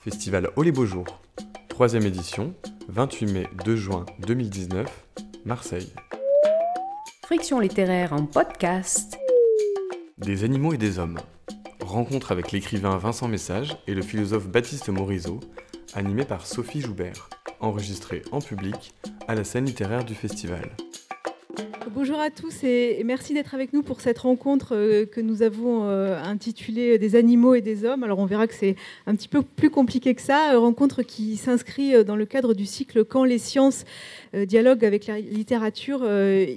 Festival Au les Beaux Jours. Troisième édition, 28 mai 2 juin 2019, Marseille. Friction littéraire en podcast. Des animaux et des hommes. Rencontre avec l'écrivain Vincent Message et le philosophe Baptiste Morisot, animé par Sophie Joubert. Enregistré en public à la scène littéraire du festival. Bonjour à tous et merci d'être avec nous pour cette rencontre euh, que nous avons euh, intitulée Des animaux et des hommes. Alors on verra que c'est un petit peu plus compliqué que ça, rencontre qui s'inscrit euh, dans le cadre du cycle Quand les sciences dialoguent avec la littérature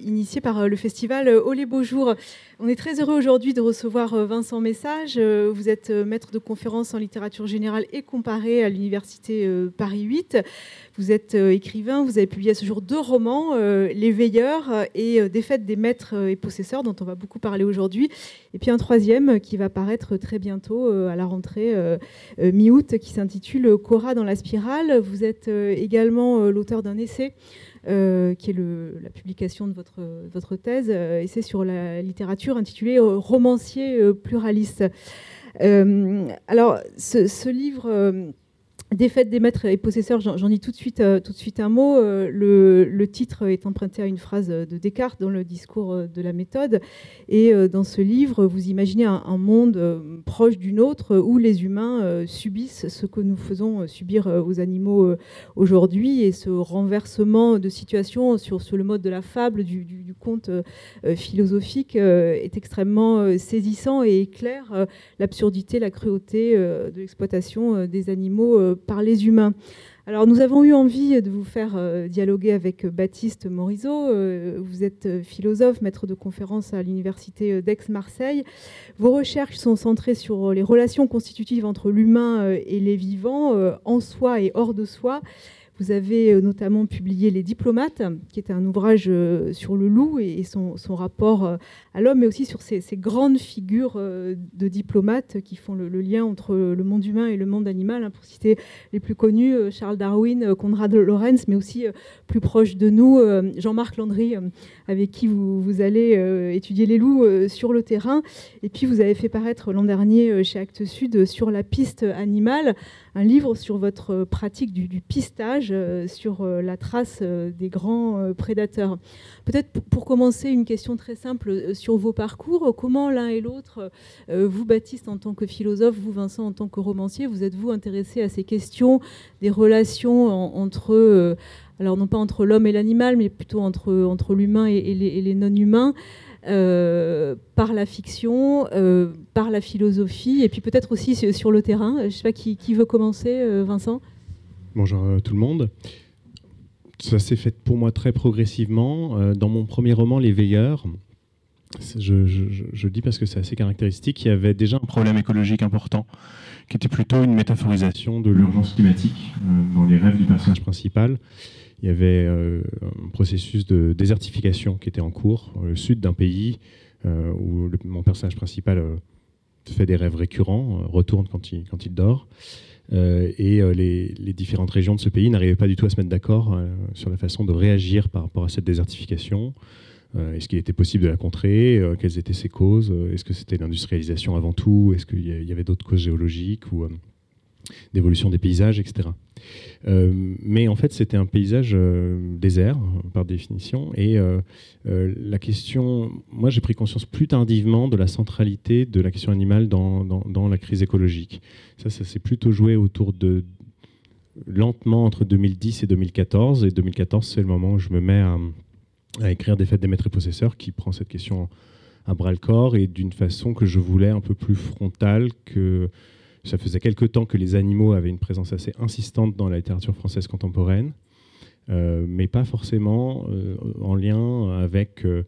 initié par le festival Au les beaux jours. On est très heureux aujourd'hui de recevoir Vincent Message. Vous êtes maître de conférences en littérature générale et comparée à l'université Paris 8. Vous êtes écrivain, vous avez publié à ce jour deux romans, Les Veilleurs et euh, Défaite des maîtres et possesseurs, dont on va beaucoup parler aujourd'hui. Et puis un troisième qui va paraître très bientôt euh, à la rentrée euh, mi-août, qui s'intitule Cora dans la spirale. Vous êtes également l'auteur d'un essai. qui est la publication de votre, thèse, essai sur la littérature intitulé Romancier pluraliste. alors, ce livre Défaite des maîtres et possesseurs, j'en dis tout de suite, euh, tout de suite un mot. Euh, le, titre est emprunté à une phrase de Descartes dans le discours euh, de la méthode. Et dans ce livre, vous imaginez un, monde proche d'une autre où les humains subissent ce que nous faisons subir aux animaux aujourd'hui. Et ce renversement de situation sur, sur, le mode de la fable, du, du conte philosophique, est extrêmement saisissant et éclaire l'absurdité, la cruauté de l'exploitation des animaux par les humains. Alors nous avons eu envie de vous faire euh, dialoguer avec Baptiste Morisot. Euh, vous êtes philosophe, maître de conférence à l'université d'Aix-Marseille. Vos recherches sont centrées sur les relations constitutives entre l'humain euh, et les vivants, en soi et hors de soi. Vous avez notamment publié Les Diplomates, qui est un ouvrage sur le loup et son, rapport à l'homme, mais aussi sur ces, grandes figures euh, de diplomates qui font le, lien entre le monde humain et le monde animal. Hein, pour citer les plus connus, euh, Charles Darwin, euh, Conrad Lorenz, mais aussi plus proche de nous, Jean-Marc Landry, avec qui vous, allez étudier les loups sur le terrain. Et puis vous avez fait paraître l'an dernier chez Actes Sud sur la piste animale, un livre sur votre pratique du, pistage, sur la trace des grands prédateurs. Peut-être pour commencer, une question très simple sur vos parcours. Comment l'un et l'autre, euh, vous Baptiste en tant que philosophe, vous Vincent en tant que romancier, vous êtes-vous intéressé à ces questions des relations entre, euh, alors non pas entre l'homme et l'animal, mais plutôt entre, entre l'humain et, les, non-humains euh, par la fiction, par la philosophie, et puis peut-être aussi sur le terrain. Je ne sais pas qui, qui veut commencer, Vincent? Bonjour tout le monde ça s'est fait pour moi très progressivement. dans mon premier roman, Les Veilleurs, je, je, dis parce que c'est assez caractéristique, il y avait déjà un problème écologique important, qui était plutôt une métaphorisation de l'urgence climatique euh, dans les rêves du personnage principal. Il y avait euh, un processus de désertification qui était en cours, au sud d'un pays, euh, où mon personnage principal fait des rêves récurrents, retourne quand il, dort. et les, différentes régions de ce pays n'arrivaient pas du tout à se mettre d'accord sur la façon de réagir par rapport à cette désertification. Euh, est-ce qu'il était possible de la contrer? Euh, Quelles étaient ses causes? Euh, Est-ce que c'était l'industrialisation avant tout? Est-ce qu'il y avait d'autres causes géologiques ou d'évolution des paysages, etc. mais en fait, c'était un paysage désert, par définition. Et la question, moi, j'ai pris conscience plus tardivement de la centralité de la question animale dans, dans la crise écologique. Ça, ça s'est plutôt joué autour de lentement entre 2010 et 2014. Et 2014, c'est le moment où je me mets à à écrire des fêtes des maîtres et possesseurs qui prend cette question à bras le corps et d'une façon que je voulais un peu plus frontale que ça faisait quelque temps que les animaux avaient une présence assez insistante dans la littérature française contemporaine, euh, mais pas forcément euh, en lien avec euh,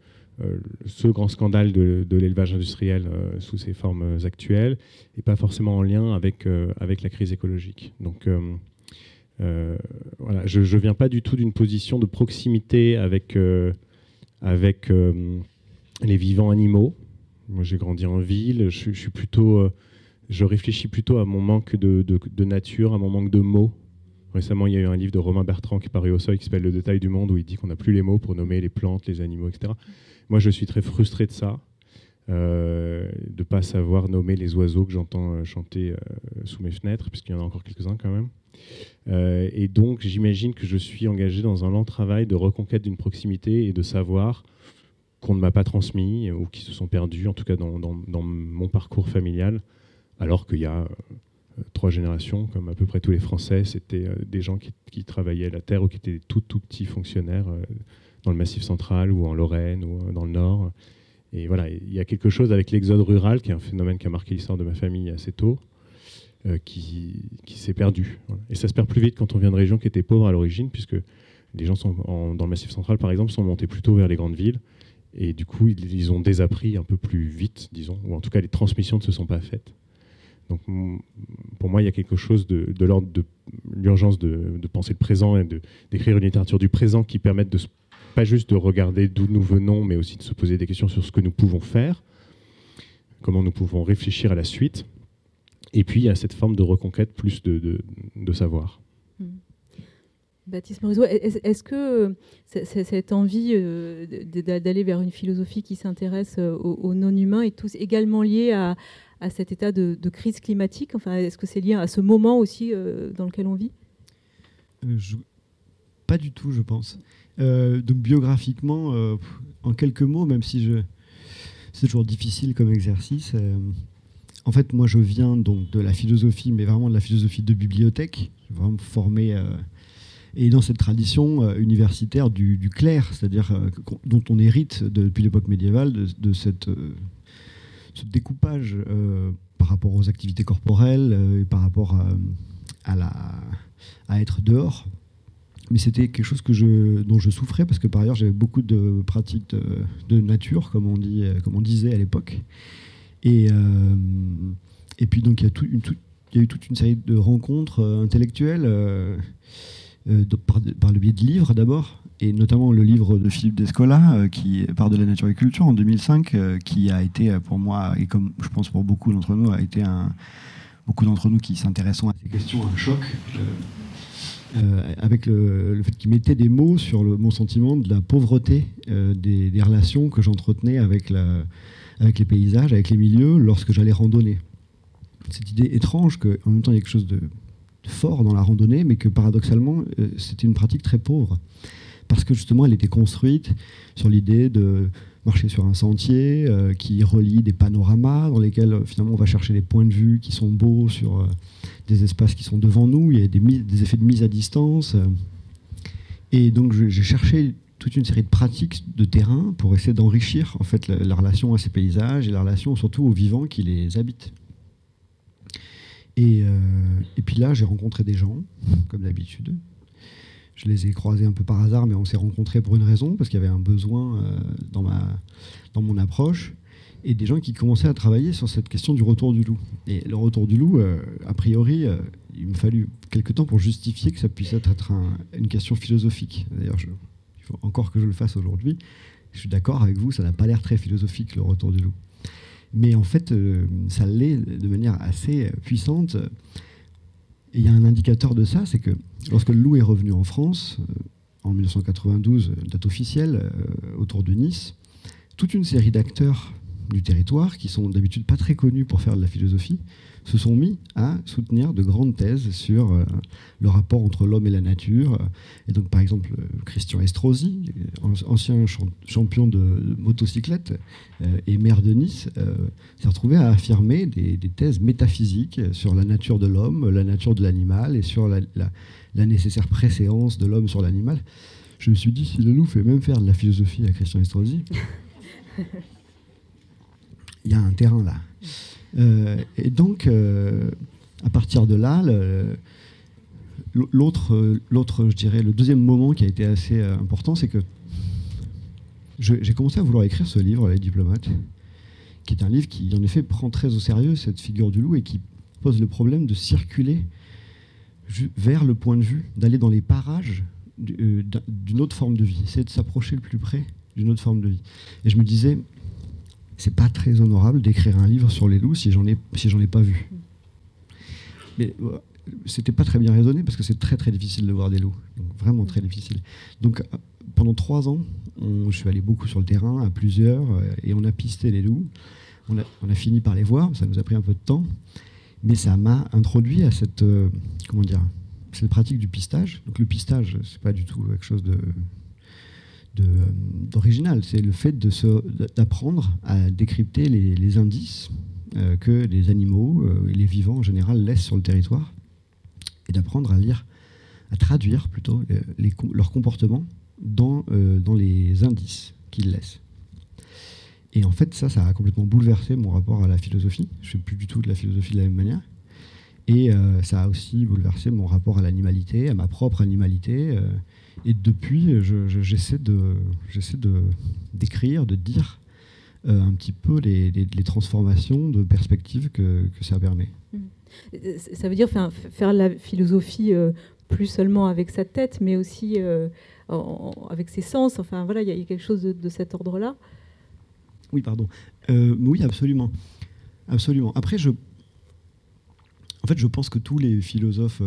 ce grand scandale de, l'élevage industriel sous ses formes actuelles, et pas forcément en lien avec, avec la crise écologique. Donc voilà, je ne viens pas du tout d'une position de proximité avec, avec les vivants animaux. Moi, j'ai grandi en ville. Je, suis plutôt, je réfléchis plutôt à mon manque de, nature, à mon manque de mots. Récemment, il y a eu un livre de Romain Bertrand qui est paru au seuil qui s'appelle Le détail du monde, où il dit qu'on n'a plus les mots pour nommer les plantes, les animaux, etc. Moi, je suis très frustré de ça. de ne pas savoir nommer les oiseaux que j'entends chanter sous mes fenêtres, puisqu'il y en a encore quelques-uns quand même. et donc, j'imagine que je suis engagé dans un lent travail de reconquête d'une proximité et de savoir qu'on ne m'a pas transmis ou qui se sont perdus, en tout cas dans mon parcours familial, alors qu'il y a trois générations, comme à peu près tous les Français, c'était des gens qui, travaillaient la terre ou qui étaient tout, tout petits fonctionnaires dans le Massif central ou en Lorraine ou dans le Nord. Et voilà, il y a quelque chose avec l'exode rural, qui est un phénomène qui a marqué l'histoire de ma famille assez tôt, euh, qui, s'est perdu. Et ça se perd plus vite quand on vient de régions qui étaient pauvres à l'origine, puisque les gens sont dans le Massif central, par exemple, sont montés plutôt vers les grandes villes. Et du coup, ils, ont désappris un peu plus vite, disons, ou en tout cas, les transmissions ne se sont pas faites. Donc, pour moi, il y a quelque chose de, l'ordre de l'urgence de, penser le présent et d'écrire une littérature du présent qui permette pas juste de regarder d'où nous venons, mais aussi de se poser des questions sur ce que nous pouvons faire, comment nous pouvons réfléchir à la suite. Et puis, il y a cette forme de reconquête plus de savoir. Baptiste Morisot, est-ce que cette envie euh, d'aller vers une philosophie qui s'intéresse euh, au non-humain est tous également liée à, cet état de, crise climatique? Enfin, Est-ce que c'est lié à ce moment aussi euh, dans lequel on vit? Pas du tout, je pense. donc biographiquement, en quelques mots, même si je... c'est toujours difficile comme exercice, en fait, moi, je viens donc de la philosophie, mais vraiment de la philosophie de bibliothèque, vraiment formé et dans cette tradition euh, universitaire du, du clerc, c'est-à-dire euh, dont on hérite depuis l'époque médiévale de, cette, euh, ce découpage par rapport aux activités corporelles et par rapport à, être dehors. Mais c'était quelque chose dont je souffrais parce que par ailleurs j'avais beaucoup de pratiques de, nature, comme on, disait à l'époque. Et, puis donc il y, a eu toute une série de rencontres intellectuelles par, le biais de livres d'abord, et notamment le livre de Philippe Descola, euh, qui part de la nature et culture en 2005, euh, qui a été pour moi, et comme je pense pour beaucoup d'entre nous, a été un, beaucoup d'entre nous qui s'intéressons à ces questions, un choc. avec le, fait qu'il mettait des mots sur mon sentiment de la pauvreté des, des, relations que j'entretenais avec, avec les paysages, avec les milieux, lorsque j'allais randonner. Cette idée étrange qu'en même temps il y a quelque chose de fort dans la randonnée, mais que paradoxalement, euh, c'était une pratique très pauvre. Parce que justement, elle était construite sur l'idée de marcher sur un sentier euh, qui relie des panoramas dans lesquels euh, finalement on va chercher des points de vue qui sont beaux sur des espaces qui sont devant nous, il y a des, effets de mise à distance. et donc j'ai cherché toute une série de pratiques de terrain pour essayer d'enrichir en fait la, relation à ces paysages et la relation surtout aux vivants qui les habitent. Et, euh, et puis là, j'ai rencontré des gens, comme d'habitude. Je les ai croisés un peu par hasard, mais on s'est rencontrés pour une raison, parce qu'il y avait un besoin euh, dans, ma, dans mon approche, et des gens qui commençaient à travailler sur cette question du retour du loup. Et le retour du loup, euh, a priori, il me fallu quelques temps pour justifier que ça puisse être, une question philosophique. D'ailleurs, il faut encore que je le fasse aujourd'hui. Je suis d'accord avec vous, ça n'a pas l'air très philosophique, le retour du loup. Mais en fait, euh, ça l'est de manière assez puissante. Et il y a un indicateur de ça, c'est que lorsque le loup est revenu en France, euh, en 1992, date officielle, euh, autour de Nice, toute une série d'acteurs du territoire, qui sont d'habitude pas très connus pour faire de la philosophie, se sont mis à soutenir de grandes thèses sur euh, le rapport entre l'homme et la nature. Et donc, par exemple, euh, Christian Estrosi, ancien champion de motocyclette euh, et maire de Nice, s'est retrouvé à affirmer des, thèses métaphysiques sur la nature de l'homme, la nature de l'animal et sur la, la nécessaire préséance de l'homme sur l'animal. Je me suis dit, si le loup fait même faire de la philosophie à Christian Estrosi, il y a un terrain là. Euh, et donc, euh, à partir de là, l'autre, l'autre, je dirais, le deuxième moment qui a été assez euh, important, c'est que j'ai commencé à vouloir écrire ce livre, Les diplomates, qui est un livre qui, en effet, prend très au sérieux cette figure du loup et qui pose le problème de circuler vers le point de vue, d'aller dans les parages d'une autre forme de vie, c'est de s'approcher le plus près d'une autre forme de vie. Et je me disais, c'est pas très honorable d'écrire un livre sur les loups si j'en ai, pas vu. Mais c'était pas très bien raisonné parce que c'est très très difficile de voir des loups, vraiment très difficile. Donc pendant trois ans, je suis allé beaucoup sur le terrain, à plusieurs, et on a pisté les loups. On a, on a, fini par les voir, ça nous a pris un peu de temps, mais ça m'a introduit à cette, comment dire, cette pratique du pistage. Donc le pistage, c'est pas du tout quelque chose de d'original, c'est le fait d'apprendre à décrypter les, indices euh, que les animaux euh, et les vivants en général laissent sur le territoire, et d'apprendre à lire, à traduire plutôt euh, leur comportement dans, dans les indices qu'ils laissent. Et en fait, ça, ça a complètement bouleversé mon rapport à la philosophie. Je ne fais plus du tout de la philosophie de la même manière. Et ça a aussi bouleversé mon rapport à l'animalité, à ma propre animalité. Et depuis, j'essaie de, d'écrire, de dire euh, un petit peu les, transformations de perspective que, que ça permet. Mmh. Ça veut dire faire, faire la philosophie euh, plus seulement avec sa tête, mais aussi euh, avec ses sens. Enfin, voilà, il y, a quelque chose de, cet ordre-là. Oui, pardon. oui, absolument. Absolument. Après, je, en fait, je pense que tous les philosophes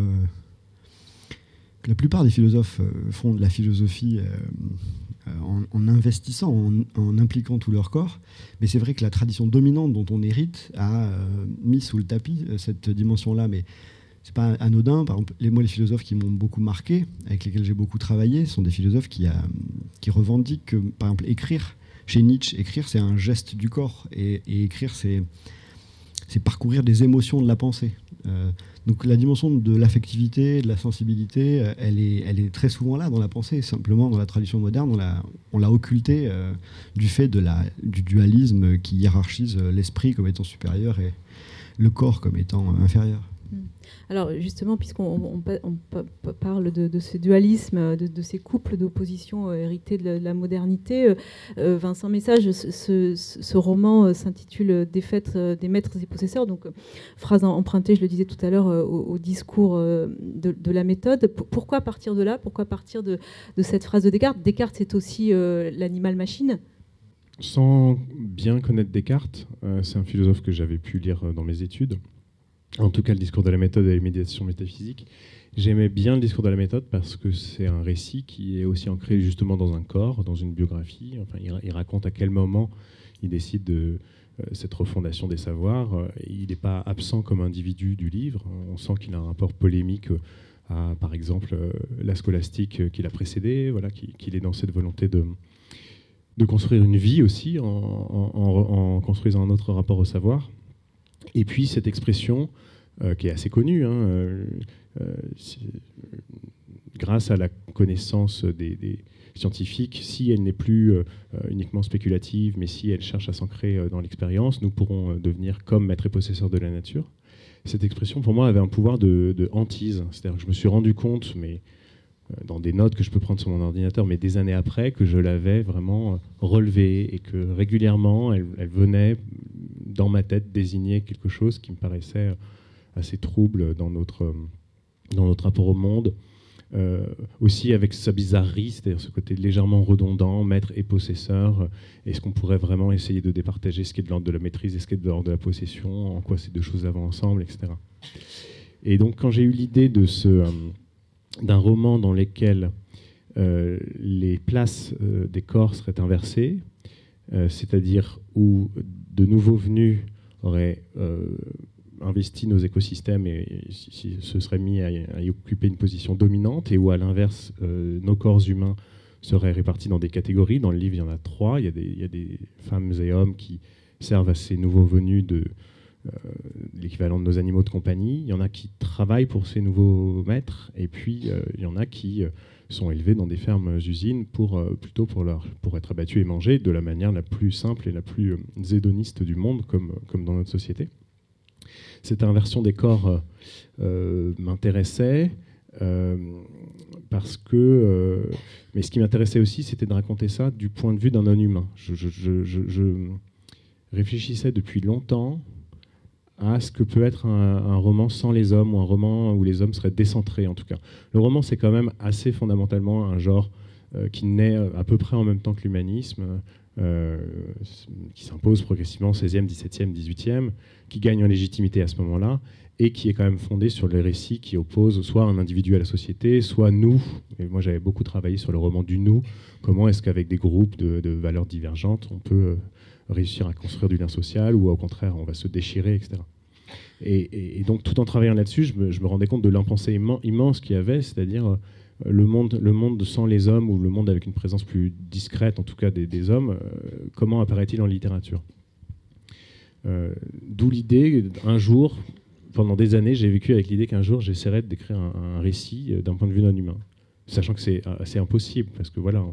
la plupart des philosophes euh, font de la philosophie euh, en, investissant, en, impliquant tout leur corps. Mais c'est vrai que la tradition dominante dont on hérite a euh, mis sous le tapis cette dimension-là. Mais c'est pas anodin. Par exemple, les, moi, les philosophes qui m'ont beaucoup marqué, avec lesquels j'ai beaucoup travaillé, sont des philosophes qui, qui revendiquent que, par exemple, écrire, chez Nietzsche, écrire, c'est un geste du corps. Et, écrire, c'est parcourir des émotions de la pensée. Donc la dimension de l'affectivité, de la sensibilité, euh, elle est, très souvent là dans la pensée. Simplement, dans la tradition moderne, on l'a occultée euh, du fait du dualisme qui hiérarchise euh, l'esprit comme étant supérieur et le corps comme étant inférieur. Alors justement, puisqu'on parle de, ce dualisme, de, ces couples d'opposition euh, hérités de la, modernité, euh, euh, Vincent Message, ce, roman s'intitule Défaite des maîtres et possesseurs, donc phrase empruntée, je le disais tout à l'heure, au, discours de, la méthode. pourquoi partir de là? Pourquoi partir de, cette phrase de Descartes? Descartes, c'est aussi l'animal-machine sans bien connaître Descartes, c'est un philosophe que j'avais pu lire dans mes études en tout cas le discours de la méthode et la médiation métaphysique. J'aimais bien le discours de la méthode parce que c'est un récit qui est aussi ancré justement dans un corps, dans une biographie. Enfin, il, raconte à quel moment il décide de euh, cette refondation des savoirs. Il n'est pas absent comme individu du livre. On sent qu'il a un rapport polémique à, par exemple, euh, la scolastique qui l'a précédé, voilà, qu'il est dans cette volonté de, de construire une vie aussi en, construisant un autre rapport au savoir. Et puis cette expression, euh, qui est assez connue, hein, euh, euh, grâce à la connaissance des, scientifiques, si elle n'est plus uniquement spéculative, mais si elle cherche à s'ancrer dans l'expérience, nous pourrons devenir comme maître et possesseur de la nature. Cette expression, pour moi, avait un pouvoir de, de hantise. C'est-à-dire que je me suis rendu compte, mais dans des notes que je peux prendre sur mon ordinateur, mais des années après, que je l'avais vraiment relevée et que régulièrement, elle venait dans ma tête désigner quelque chose qui me paraissait assez trouble dans notre, dans notre rapport au monde. Euh, aussi avec sa bizarrerie, c'est-à-dire ce côté légèrement redondant, maître et possesseur. Est-ce qu'on pourrait vraiment essayer de départager ce qui est de l'ordre de la maîtrise et ce qui est de l'ordre de la possession, en quoi ces deux choses vont ensemble, etc. Et donc quand j'ai eu l'idée de ce, euh, d'un roman dans lequel euh, les places des corps seraient inversées, c'est-à-dire où de nouveaux venus auraient euh, investi nos écosystèmes et, se seraient mis à, y occuper une position dominante, et où à l'inverse, euh, nos corps humains seraient répartis dans des catégories. Dans le livre, il y en a trois. Il y a des, femmes et hommes qui servent à ces nouveaux venus de euh, l'équivalent de nos animaux de compagnie. Il y en a qui travaillent pour ces nouveaux maîtres, et puis il y en a qui sont élevés dans des fermes usines pour, euh, plutôt pour, leur, pour être abattus et mangés de la manière la plus simple et la plus euh, zédoniste du monde, comme dans notre société. Cette inversion des corps euh, m'intéressait parce que. mais ce qui m'intéressait aussi, c'était de raconter ça du point de vue d'un non-humain. je, réfléchissais depuis longtemps à ce que peut être un, roman sans les hommes ou un roman où les hommes seraient décentrés en tout cas. Le roman c'est quand même assez fondamentalement un genre euh, qui naît euh, à peu près en même temps que l'humanisme, euh, qui s'impose progressivement 16e, 17e, 18e, qui gagne en légitimité à ce moment-là et qui est quand même fondé sur les récits qui opposent soit un individu à la société, soit nous. Et moi, j'avais beaucoup travaillé sur le roman du nous. Comment est-ce qu'avec des groupes de, valeurs divergentes, on peut euh, réussir à construire du lien social, ou au contraire, on va se déchirer, etc. Et, donc, tout en travaillant là-dessus, je me, rendais compte de l'impensé immense qu'il y avait, c'est-à-dire euh, le monde, le monde sans les hommes, ou le monde avec une présence plus discrète, en tout cas des, hommes, euh, comment apparaît-il en littérature D'où l'idée, un jour, pendant des années, j'ai vécu avec l'idée qu'un jour, j'essaierais d'écrire un, récit euh, d'un point de vue non humain. Sachant que c'est assez euh, impossible, parce que voilà,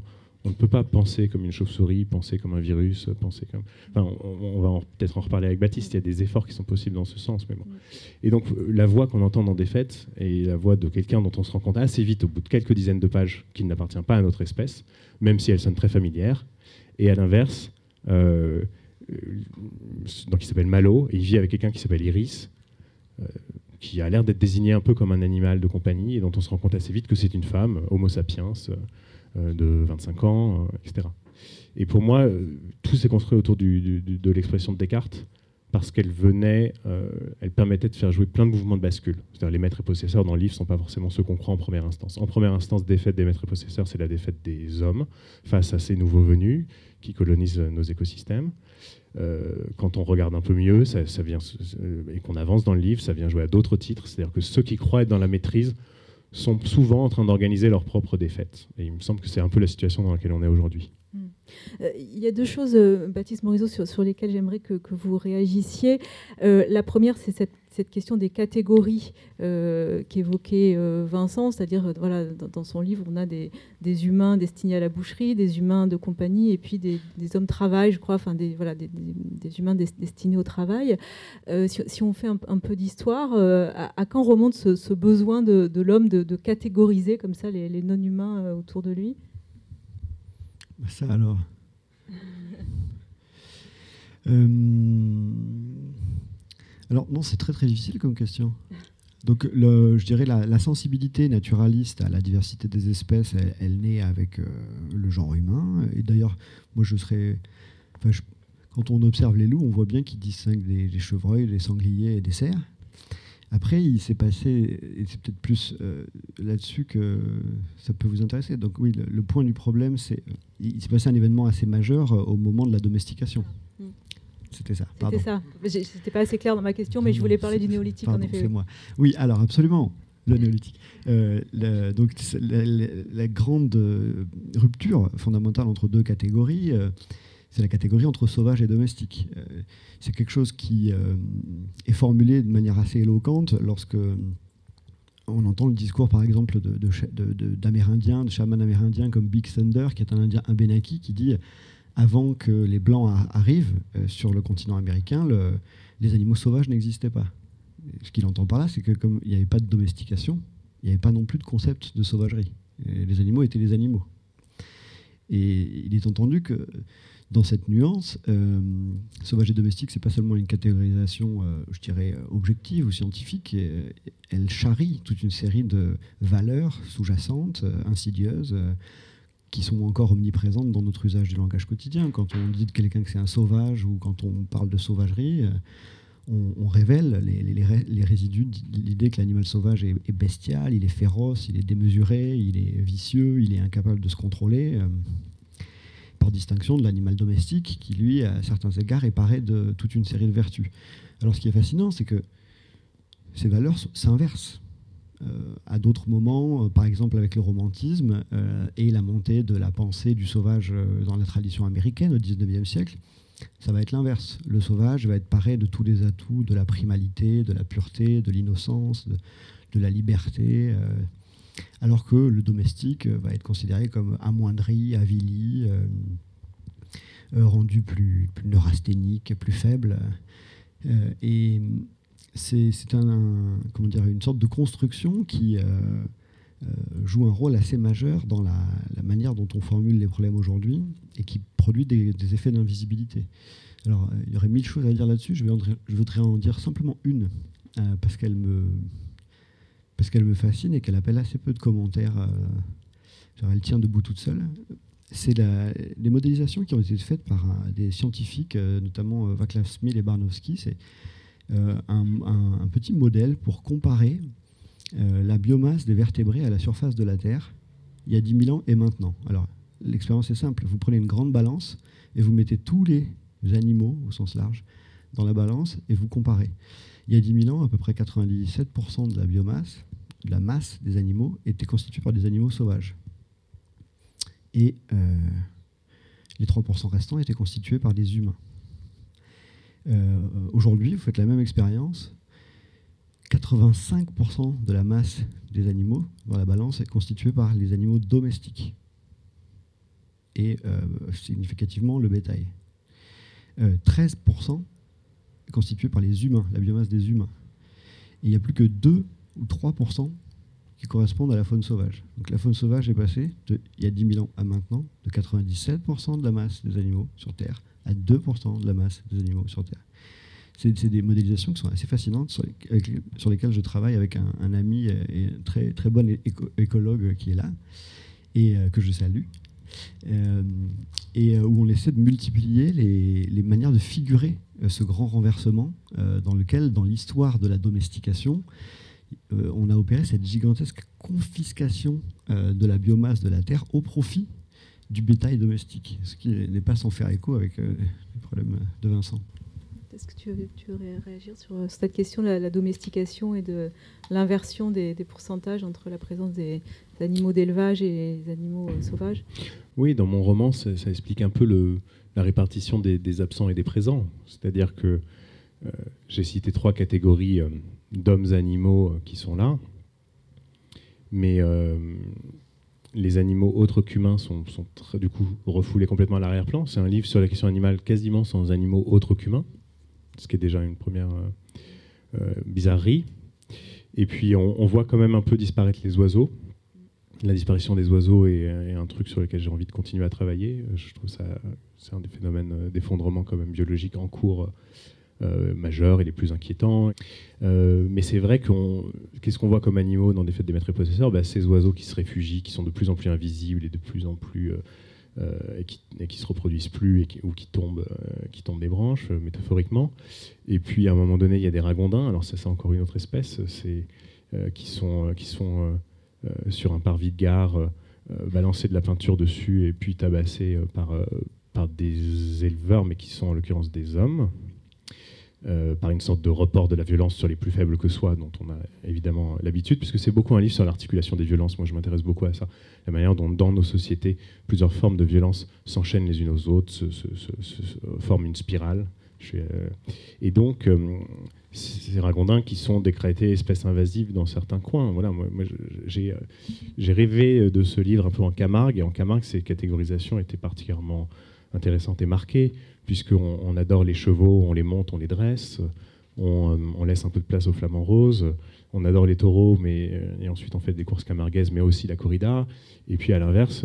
ne peut pas penser comme une chauve-souris, penser comme un virus, penser comme. Enfin, on, va peut-être en reparler avec Baptiste, il y a des efforts qui sont possibles dans ce sens. Mais bon. Et donc, euh, la voix qu'on entend dans des fêtes et la voix de quelqu'un dont on se rend compte assez vite, au bout de quelques dizaines de pages, qu'il n'appartient pas à notre espèce, même si elle sonne très familière. Et à l'inverse, donc il s'appelle Malo, et il vit avec quelqu'un qui s'appelle Iris, euh, qui a l'air d'être désigné un peu comme un animal de compagnie et dont on se rend compte assez vite que c'est une femme, Homo sapiens, euh, de 25 ans, euh, etc. Et pour moi, tout s'est construit autour de l'expression de Descartes parce qu'elle venait, elle permettait de faire jouer plein de mouvements de bascule. C'est-à-dire les maîtres et possesseurs dans le livre ne sont pas forcément ceux qu'on croit en première instance. En première instance, défaite des maîtres et possesseurs, c'est la défaite des hommes face à ces nouveaux venus qui colonisent nos écosystèmes. Euh, quand on regarde un peu mieux euh, et qu'on avance dans le livre, ça vient jouer à d'autres titres. C'est-à-dire que ceux qui croient être dans la maîtrise sont souvent en train d'organiser leur propre défaite. Et il me semble que c'est un peu la situation dans laquelle on est aujourd'hui. Hmm. Euh, il y a deux choses, Baptiste Morisot, sur, lesquelles j'aimerais que, vous réagissiez. la première, c'est cette cette question des catégories euh, qu'évoquait euh, Vincent, c'est-à-dire euh, voilà, dans, son livre, on a des, humains destinés à la boucherie, des humains de compagnie, et puis des, hommes travail, je crois, enfin des, voilà, des, humains destinés au travail. Si, on fait un, peu d'histoire, à, quand remonte ce, besoin de, l'homme de, catégoriser comme ça les, non-humains autour de lui? Ça alors. Alors non, c'est très très difficile comme question. Donc le, je dirais la, la, sensibilité naturaliste à la diversité des espèces, elle, naît avec euh, le genre humain. Et d'ailleurs, moi je serais... quand on observe les loups, on voit bien qu'ils distinguent les, chevreuils, les sangliers et des cerfs. Après, il s'est passé, et c'est peut-être plus euh, là-dessus que ça peut vous intéresser. Donc oui, le, point du problème, c'est il s'est passé un événement assez majeur euh, au moment de la domestication. C'était ça. C'était ça. C'était pas assez clair dans ma question, mais je voulais parler du néolithique en effet. C'est moi. Oui, alors absolument. Le néolithique. Euh, donc la, grande euh, rupture fondamentale entre deux catégories, euh, c'est la catégorie entre sauvage et domestique. c'est quelque chose qui est formulé de manière assez éloquente lorsque on entend le discours, par exemple, d'Amérindiens, de, de, de chamans amérindiens comme Big Thunder, qui est un Indien, un Benaki, qui dit avant que les Blancs arrivent euh, sur le continent américain, les animaux sauvages n'existaient pas. Ce qu'il entend par là, c'est que comme il n'y avait pas de domestication, il n'y avait pas non plus de concept de sauvagerie. les animaux étaient les animaux. Et il est entendu que dans cette nuance, euh, sauvage et domestique, c'est pas seulement une catégorisation, euh, je dirais, objective ou scientifique. elle charrie toute une série de valeurs sous-jacentes, insidieuses, qui sont encore omniprésentes dans notre usage du langage quotidien. Quand on dit de quelqu'un que c'est un sauvage ou quand on parle de sauvagerie, euh, on, révèle les, résidus de l'idée que l'animal sauvage est, bestial, il est féroce, il est démesuré, il est vicieux, il est incapable de se contrôler, euh, par distinction de l'animal domestique qui, lui, à certains égards, est paré de toute une série de vertus. Alors ce qui est fascinant, c'est que ces valeurs s'inversent. Euh, à d'autres moments, euh, par exemple avec le romantisme euh, et la montée de la pensée du sauvage dans la tradition américaine au XIXe siècle, ça va être l'inverse. Le sauvage va être paré de tous les atouts de la primalité, de la pureté, de l'innocence, de, la liberté, alors que le domestique va être considéré comme amoindri, avili, rendu plus, plus neurasthénique, plus faible. et c'est une sorte de construction qui euh, euh, joue un rôle assez majeur dans la, manière dont on formule les problèmes aujourd'hui et qui produit des, effets d'invisibilité. Alors, il y aurait mille choses à dire là-dessus. Je, voudrais en dire simplement une, euh, parce qu'elle me, parce qu'elle me fascine et qu'elle appelle assez peu de commentaires. elle tient debout toute seule. C'est les modélisations qui ont été faites par des scientifiques, notamment Vaclav Smil et Barnowski. Un, petit modèle pour comparer la biomasse des vertébrés à la surface de la Terre il y a 10 000 ans et maintenant. Alors, l'expérience est simple. Vous prenez une grande balance et vous mettez tous les animaux, au sens large, dans la balance et vous comparez. Il y a 10 000 ans, à peu près 97% de la biomasse, de la masse des animaux, était constituée par des animaux sauvages. Et euh, les 3% restants étaient constitués par des humains. Euh, aujourd'hui, vous faites la même expérience. 85% de la masse des animaux dans la balance est constituée par les animaux domestiques et euh, significativement le bétail. 13% est constitué par les humains, la biomasse des humains. Il n'y a plus que 2 ou 3% qui correspondent à la faune sauvage. Donc la faune sauvage est passée, il y a 10 000 ans à maintenant, de 97% de la masse des animaux sur Terre à 2% de la masse des animaux sur Terre. C'est des modélisations qui sont assez fascinantes, sur, lesquelles je travaille avec un, ami et un très, très bon écologue qui est là, et euh, que je salue. Euh, et euh, où on essaie de multiplier les, manières de figurer ce grand renversement dans lequel, dans l'histoire de la domestication, on a opéré cette gigantesque confiscation de la biomasse de la terre au profit du bétail domestique, ce qui n'est pas sans faire écho avec les problèmes de Vincent. Est-ce que tu, tu veux réagir sur cette question de la, domestication et de l'inversion des, pourcentages entre la présence des, animaux d'élevage et les animaux euh, sauvages? Oui, dans mon roman, ça, explique un peu le, la répartition des, absents et des présents. C'est-à-dire que euh, j'ai cité trois catégories euh, d'hommes animaux qui sont là, mais les animaux autres qu'humains sont, sont du coup refoulés complètement à l'arrière-plan. C'est un livre sur la question animale quasiment sans animaux autres qu'humains ce qui est déjà une première euh, euh, bizarrerie. Et puis on, voit quand même un peu disparaître les oiseaux. La disparition des oiseaux est, un truc sur lequel j'ai envie de continuer à travailler. Je trouve ça c'est un des phénomènes d'effondrement quand même biologique en cours euh, majeur et les plus inquiétants. mais c'est vrai qu'on qu'est-ce qu'on voit comme animaux dans des fêtes des maîtres et possesseurs? Bah, Ces oiseaux qui se réfugient, qui sont de plus en plus invisibles et de plus en plus euh, et, qui, et qui se reproduisent plus ou qui tombent, euh, qui tombent des branches, euh, métaphoriquement. Et puis à un moment donné, il y a des ragondins. Alors ça, c'est encore une autre espèce, c'est qui sont, qui sont sur un parvis de gare, balancer de la peinture dessus et puis tabassés par, par des éleveurs, mais qui sont en l'occurrence des hommes. Euh, par une sorte de report de la violence sur les plus faibles que soi, dont on a évidemment l'habitude, puisque c'est beaucoup un livre sur l'articulation des violences. Moi, je m'intéresse beaucoup à ça. La manière dont, dans nos sociétés, plusieurs formes de violence s'enchaînent les unes aux autres, se, forment une spirale. Euh, et donc, euh, ces ragondins qui sont décrétés espèces invasives dans certains coins. Voilà, moi, j'ai rêvé de ce livre un peu en Camargue, et en Camargue, ces catégorisations étaient particulièrement intéressantes et marquées puisqu'on on adore les chevaux, on les monte, on les dresse, on, euh, laisse un peu de place aux flamants roses, on adore les taureaux, mais, euh, et ensuite on fait des courses camarguaises, mais aussi la corrida. Et puis à l'inverse,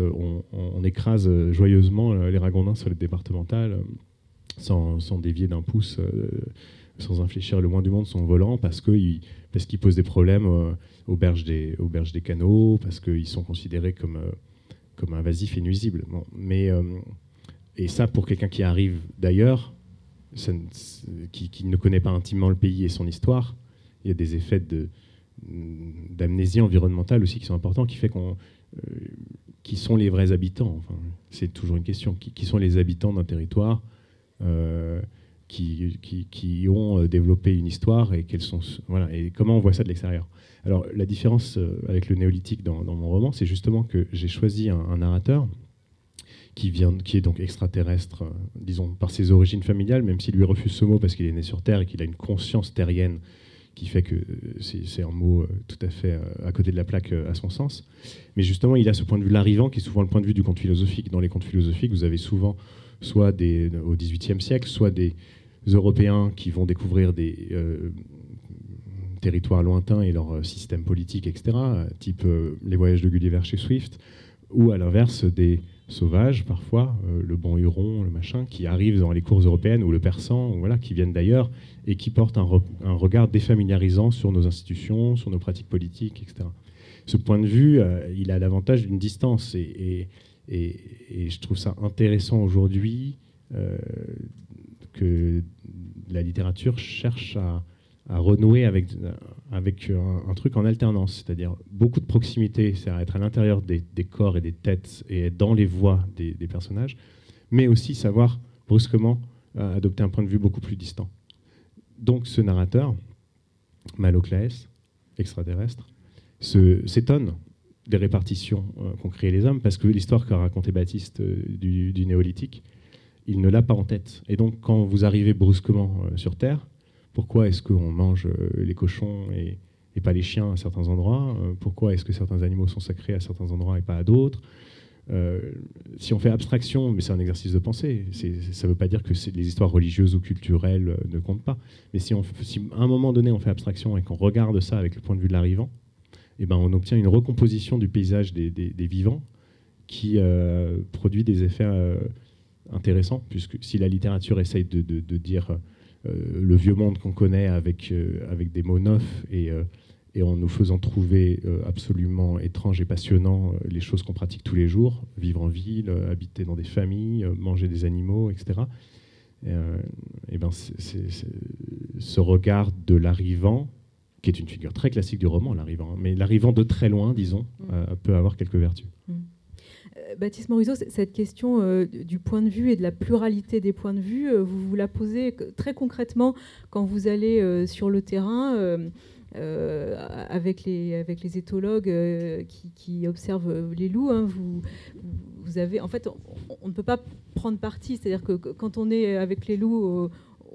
on, écrase joyeusement les ragondins sur les départementales sans, dévier d'un pouce, sans infléchir le moins du monde son volant, parce qu'ils parce qu'ils posent des problèmes aux, berges des, aux berges des canaux, parce qu'ils sont considérés comme, comme invasifs et nuisibles. mais et ça, pour quelqu'un qui arrive d'ailleurs, qui, ne connaît pas intimement le pays et son histoire, il y a des effets d'amnésie environnementale aussi qui sont importants, qui fait qu'on, euh, qui sont les vrais habitants. Enfin, c'est toujours une question. Qui, sont les habitants d'un territoire euh, qui, qui, ont euh, développé une histoire et sont, voilà, et comment on voit ça de l'extérieur. Alors la différence avec le néolithique dans, mon roman, c'est justement que j'ai choisi un narrateur qui, vient, qui est donc extraterrestre, euh, disons, par ses origines familiales, même s'il lui refuse ce mot parce qu'il est né sur Terre et qu'il a une conscience terrienne qui fait que euh, c'est un mot euh, tout à fait à côté de la plaque à son sens. Mais justement, il a ce point de vue l'arrivant qui est souvent le point de vue du conte philosophique. Dans les contes philosophiques, vous avez souvent, soit des, au XVIIIe siècle, soit des Européens qui vont découvrir des territoires lointains et leur système politique, etc., type les voyages de Gulliver chez Swift, ou à l'inverse des sauvages parfois, euh, le bon huron, le machin, qui arrivent dans les cours européennes ou le persan, voilà, qui viennent d'ailleurs et qui portent un, regard défamiliarisant sur nos institutions, sur nos pratiques politiques, etc. Ce point de vue, euh, il a l'avantage d'une distance et, et, je trouve ça intéressant aujourd'hui, euh, que la littérature cherche à, renouer avec, avec un, truc en alternance, c'est-à-dire beaucoup de proximité, c'est-à-dire être à l'intérieur des, corps et des têtes et être dans les voix des, personnages, mais aussi savoir brusquement euh, adopter un point de vue beaucoup plus distant. Donc ce narrateur, Maloclès, extraterrestre, s'étonne des répartitions euh, qu'ont créées les hommes, parce que l'histoire qu'a raconté Baptiste euh, du, néolithique, il ne l'a pas en tête. Et donc, quand vous arrivez brusquement sur Terre, pourquoi est-ce qu'on mange les cochons et, pas les chiens à certains endroits Pourquoi est-ce que certains animaux sont sacrés à certains endroits et pas à d'autres si on fait abstraction, mais c'est un exercice de pensée, ça ne veut pas dire que les histoires religieuses ou culturelles ne comptent pas. Mais si, à un moment donné on fait abstraction et qu'on regarde ça avec le point de vue de l'arrivant, eh ben, on obtient une recomposition du paysage des, vivants qui euh, produit des effets euh, intéressants, puisque si la littérature essaye de, dire euh, le vieux monde qu'on connaît avec, avec des mots neufs et, et en nous faisant trouver absolument étranges et passionnants les choses qu'on pratique tous les jours, vivre en ville, habiter dans des familles, manger des animaux, etc. Et, ben ce regard de l'arrivant qui est une figure très classique du roman, l'arrivant, mais l'arrivant de très loin, disons, mm. euh, peut avoir quelques vertus. Mm. Euh, Baptiste Morisot, cette question euh, du point de vue et de la pluralité des points de vue, vous vous la posez très concrètement quand vous allez sur le terrain avec, les, avec les éthologues qui, observent les loups. Hein, vous, vous avez, en fait, on, ne peut pas prendre parti, c'est-à-dire que quand on est avec les loups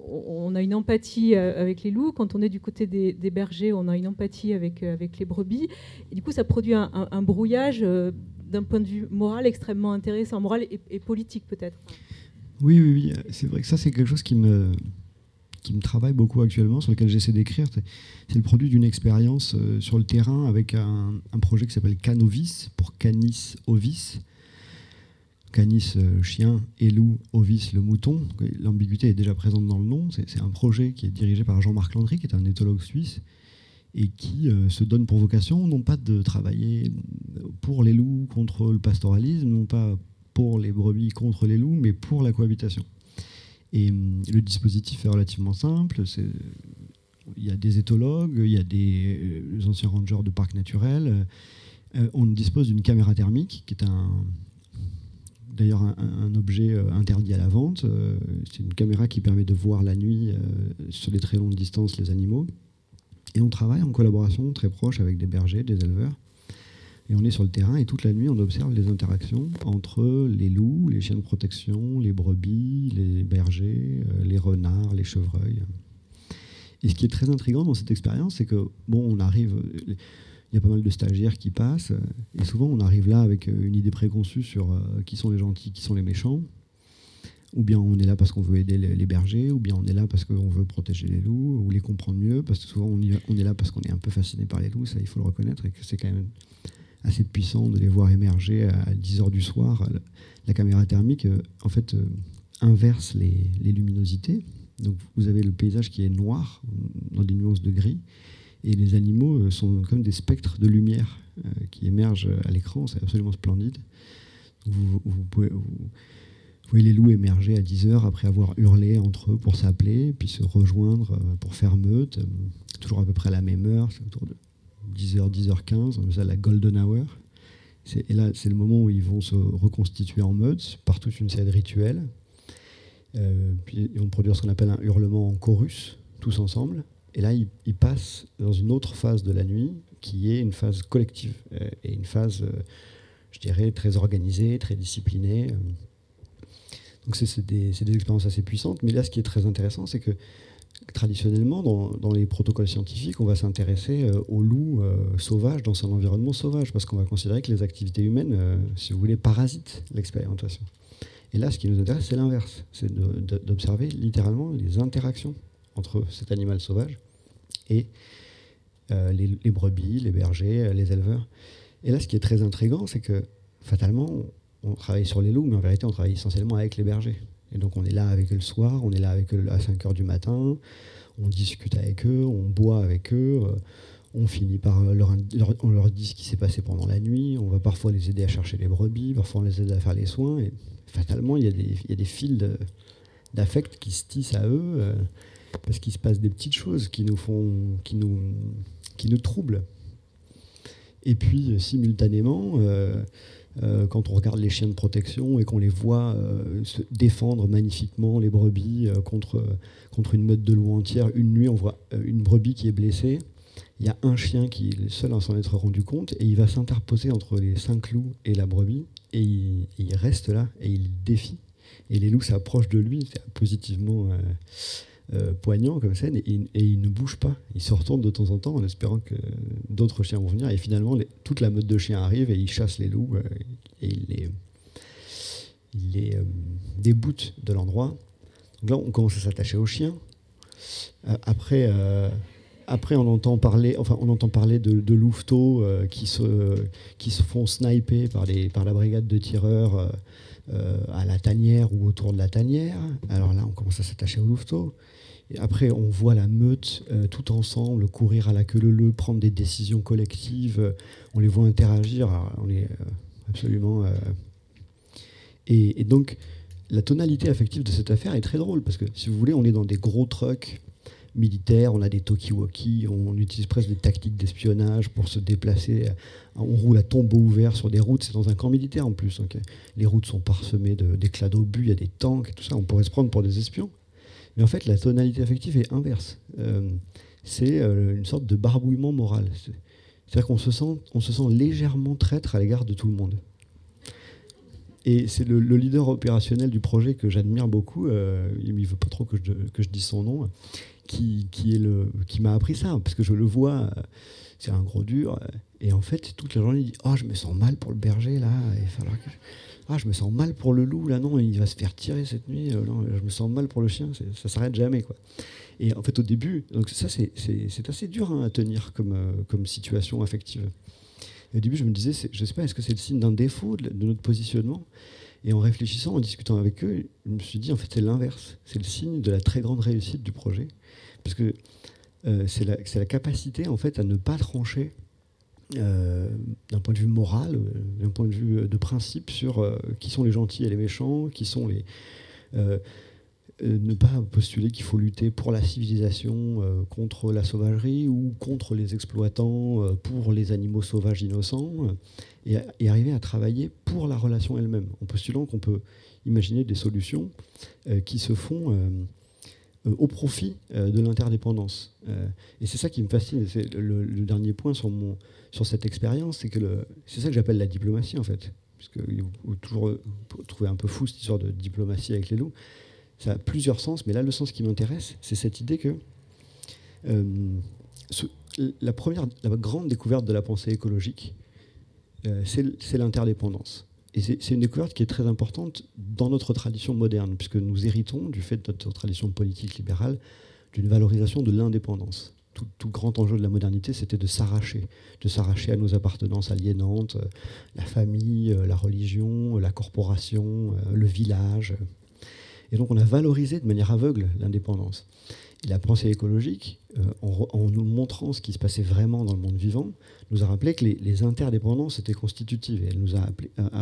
on a une empathie euh, avec les loups. Quand on est du côté des, bergers, on a une empathie avec, euh, avec les brebis. Et du coup, ça produit un, brouillage euh, d'un point de vue moral extrêmement intéressant, moral et, politique peut-être. Oui, oui, oui. C'est vrai que ça, c'est quelque chose qui me, qui me travaille beaucoup actuellement, sur lequel j'essaie d'écrire. C'est le produit d'une expérience sur le terrain avec un, un projet qui s'appelle Canovis, pour Canis Ovis Canis, euh, chien, et loup, ovis, le mouton. L'ambiguïté est déjà présente dans le nom. C'est un projet qui est dirigé par Jean-Marc Landry, qui est un éthologue suisse, et qui euh, se donne pour vocation, non pas de travailler pour les loups contre le pastoralisme, non pas pour les brebis contre les loups, mais pour la cohabitation. Et hum, le dispositif est relativement simple. Il y a des éthologues, il y a des euh, anciens rangers de parcs naturels. on dispose d'une caméra thermique, qui est d'ailleurs un, objet euh, interdit à la vente. Euh, c'est une caméra qui permet de voir la nuit euh, sur des très longues distances les animaux. Et on travaille en collaboration très proche avec des bergers, des éleveurs. Et on est sur le terrain et toute la nuit on observe les interactions entre les loups, les chiens de protection, les brebis, les bergers, les renards, les chevreuils. Et ce qui est très intriguant dans cette expérience, c'est que bon, on arrive il y a pas mal de stagiaires qui passent. Et souvent, on arrive là avec euh, une idée préconçue sur euh, qui sont les gentils, qui sont les méchants. Ou bien on est là parce qu'on veut aider les bergers, ou bien on est là parce qu'on veut protéger les loups, ou les comprendre mieux, parce que souvent on, est là parce qu'on est un peu fasciné par les loups, ça il faut le reconnaître, et que c'est quand même assez puissant de les voir émerger à 10 heures du soir. La caméra thermique, euh, en fait, inverse les, les luminosités. Donc vous avez le paysage qui est noir, dans des nuances de gris, et les animaux euh, sont comme des spectres de lumière euh, qui émergent à l'écran, c'est absolument splendide. Vous, pouvez, voyez les loups émerger à 10 heures après avoir hurlé entre eux pour s'appeler, puis se rejoindre euh, pour faire meute, toujours à peu près à la même heure, c'est autour de 10h, 10h15, on ça la golden hour. Et là, c'est le moment où ils vont se reconstituer en meute par toute une série de rituels. puis ils vont produire ce qu'on appelle un hurlement en chorus, tous ensemble. Et là, il, passe dans une autre phase de la nuit, qui est une phase collective euh, et une phase, euh, je dirais, très organisée, très disciplinée. Donc c'est des, expériences assez puissantes. Mais là, ce qui est très intéressant, c'est que traditionnellement, dans, les protocoles scientifiques, on va s'intéresser euh, au loup sauvage dans son environnement sauvage, parce qu'on va considérer que les activités humaines, si vous voulez, parasitent l'expérimentation. Et là, ce qui nous intéresse, c'est l'inverse, c'est d'observer littéralement les interactions entre cet animal sauvage et euh, les, brebis, les bergers, euh, les éleveurs. Et là, ce qui est très intriguant, c'est que fatalement, on, travaille sur les loups, mais en vérité, on travaille essentiellement avec les bergers. Et donc, on est là avec eux le soir, on est là avec eux à 5 heures du matin, on discute avec eux, on boit avec eux, euh, on finit par leur, on leur dit ce qui s'est passé pendant la nuit, on va parfois les aider à chercher les brebis, parfois on les aide à faire les soins, et fatalement, il y a des, il y a des fils d'affect qui se tisse à eux, parce qu'il se passe des petites choses qui nous font, qui nous, qui nous troublent. Et puis, simultanément, euh, quand on regarde les chiens de protection et qu'on les voit euh, se défendre magnifiquement les brebis euh, contre, contre une meute de loups entière. Une nuit, on voit une brebis qui est blessée. Il y a un chien qui est le seul à s'en être rendu compte et il va s'interposer entre les cinq loups et la brebis et il, reste là et il défie. Et les loups s'approchent de lui positivement. Euh, poignant comme scène et, il ne bouge pas. Il se retourne de temps en temps en espérant que d'autres chiens vont venir. Et finalement, toute la meute de chiens arrive et il chasse les loups euh, et il les, euh, déboute de l'endroit. Donc là, on commence à s'attacher aux chiens. après, après, on entend parler, enfin, on entend parler de, de louveteaux qui, se, qui se font sniper par, les, par la brigade de tireurs. à la tanière ou autour de la tanière. Alors là, on commence à s'attacher aux louveteaux après, on voit la meute euh, tout ensemble courir à la queue leu prendre des décisions collectives. on les voit interagir. on est euh, absolument. Euh, et, donc, la tonalité affective de cette affaire est très drôle parce que, si vous voulez, on est dans des gros trucks militaires, on a des talkie-walkie, on utilise presque des tactiques d'espionnage pour se déplacer. On roule à tombeau ouvert sur des routes, c'est dans un camp militaire en plus. les routes sont parsemées d'éclats d'obus, il y a des tanks et tout ça. On pourrait se prendre pour des espions. Mais en fait, la tonalité affective est inverse. Euh, c'est euh, une sorte de barbouillement moral. C'est-à-dire qu'on se, sent, on se sent légèrement traître à l'égard de tout le monde. Et c'est le, leader opérationnel du projet que j'admire beaucoup, euh, il ne veut pas trop que je, que je dise son nom, qui, qui, qui m'a appris ça, parce que je le vois, c'est un gros dur, et en fait, toute la journée, il dit Oh, je me sens mal pour le berger, là, il va ah, je me sens mal pour le loup, là, non, il va se faire tirer cette nuit, euh, je me sens mal pour le chien, ça s'arrête jamais, quoi. Et en fait, au début, donc ça, c'est assez dur hein, à tenir comme, euh, comme situation affective. au début, je me disais, je sais pas, est-ce que c'est le signe d'un défaut de, notre positionnement? Et en réfléchissant, en discutant avec eux, je me suis dit, en fait, c'est l'inverse. C'est le signe de la très grande réussite du projet. Parce que euh, c'est la, la, capacité, en fait, à ne pas trancher euh, d'un point de vue moral, euh, d'un point de vue euh, de principe sur qui sont les gentils et les méchants, qui sont les ne pas postuler qu'il faut lutter pour la civilisation contre la sauvagerie ou contre les exploitants pour les animaux sauvages innocents et, et, arriver à travailler pour la relation elle-même en postulant qu'on peut imaginer des solutions qui se font au profit de l'interdépendance. et c'est ça qui me fascine, c'est le, dernier point sur mon, sur cette expérience, c'est que c'est ça que j'appelle la diplomatie en fait. Faut toujours trouver un peu fou cette histoire de diplomatie avec les loups. Ça a plusieurs sens, mais là le sens qui m'intéresse, c'est cette idée que euh, la première, la grande découverte de la pensée écologique, euh, c'est l'interdépendance. Et c'est une découverte qui est très importante dans notre tradition moderne, puisque nous héritons, du fait de notre tradition politique libérale, d'une valorisation de l'indépendance tout, grand enjeu de la modernité, c'était de s'arracher, de s'arracher à nos appartenances aliénantes, euh, la famille, euh, la religion, la corporation, euh, le village. Et donc on a valorisé de manière aveugle l'indépendance. La pensée écologique, en, nous montrant ce qui se passait vraiment dans le monde vivant, nous a rappelé que les, interdépendances étaient constitutives. Et elle nous a,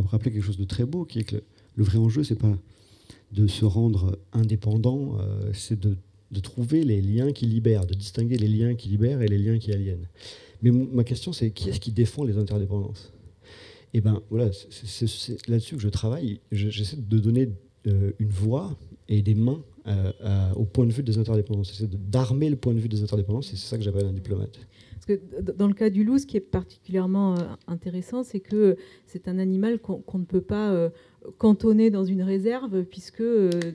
rappelé quelque chose de très beau, qui est que le, vrai enjeu, c'est pas de se rendre indépendant, c'est de de trouver les liens qui libèrent, de distinguer les liens qui libèrent et les liens qui aliènent. Mais ma question, c'est qui est-ce qui défend les interdépendances? Et eh ben voilà, c'est là-dessus que je travaille. J'essaie de donner euh, une voix et des mains euh, au point de vue des interdépendances. J'essaie d'armer le point de vue des interdépendances, et c'est ça que j'appelle un diplomate. Parce que dans le cas du loup, ce qui est particulièrement euh, intéressant, c'est que c'est un animal qu'on ne peut pas cantonner dans une réserve, puisque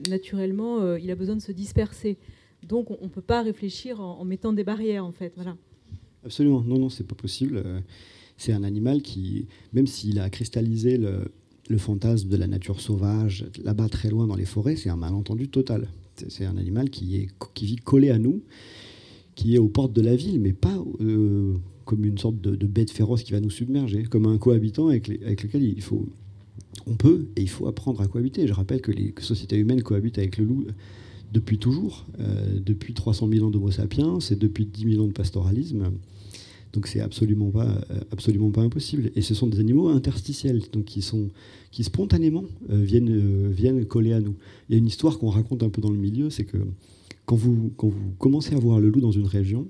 naturellement, il a besoin de se disperser. Donc on ne peut pas réfléchir en, mettant des barrières, en fait. Voilà. Absolument. Non, non, c'est pas possible. Euh, c'est un animal qui, même s'il a cristallisé le, fantasme de la nature sauvage, là-bas très loin dans les forêts, c'est un malentendu total. C'est un animal qui, vit collé à nous, qui est aux portes de la ville, mais pas euh, comme une sorte de, bête féroce qui va nous submerger, comme un cohabitant avec, avec lequel il faut, on peut et il faut apprendre à cohabiter. Je rappelle que les sociétés humaines cohabitent avec le loup depuis toujours, euh, depuis 300 000 ans d'Homo sapiens et depuis 10 000 ans de pastoralisme. Donc c'est absolument pas, absolument pas impossible. Et ce sont des animaux interstitiels, donc qui, sont, qui spontanément viennent, viennent coller à nous. Il y a une histoire qu'on raconte un peu dans le milieu, c'est que quand vous, quand vous commencez à voir le loup dans une région,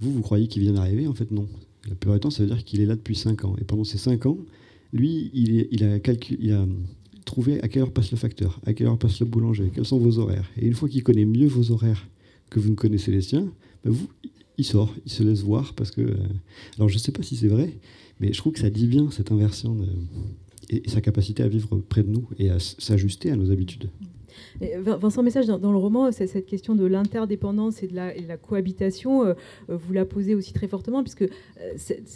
vous, vous croyez qu'il vient d'arriver, en fait non. La plupart du temps, ça veut dire qu'il est là depuis 5 ans. Et pendant ces 5 ans, lui, il, il, a il, a trouvé à quelle heure passe le facteur, à quelle heure passe le boulanger, quels sont vos horaires. Et une fois qu'il connaît mieux vos horaires que vous ne connaissez les siens, ben vous, il sort, il se laisse voir parce que. Euh, alors je ne sais pas si c'est vrai, mais je trouve que ça dit bien cette inversion et sa capacité à vivre près de nous et à s'ajuster à nos habitudes. Vincent Message, dans, le roman, cette question de l'interdépendance et, de la, cohabitation, euh, euh, vous la posez aussi très fortement, puisque euh,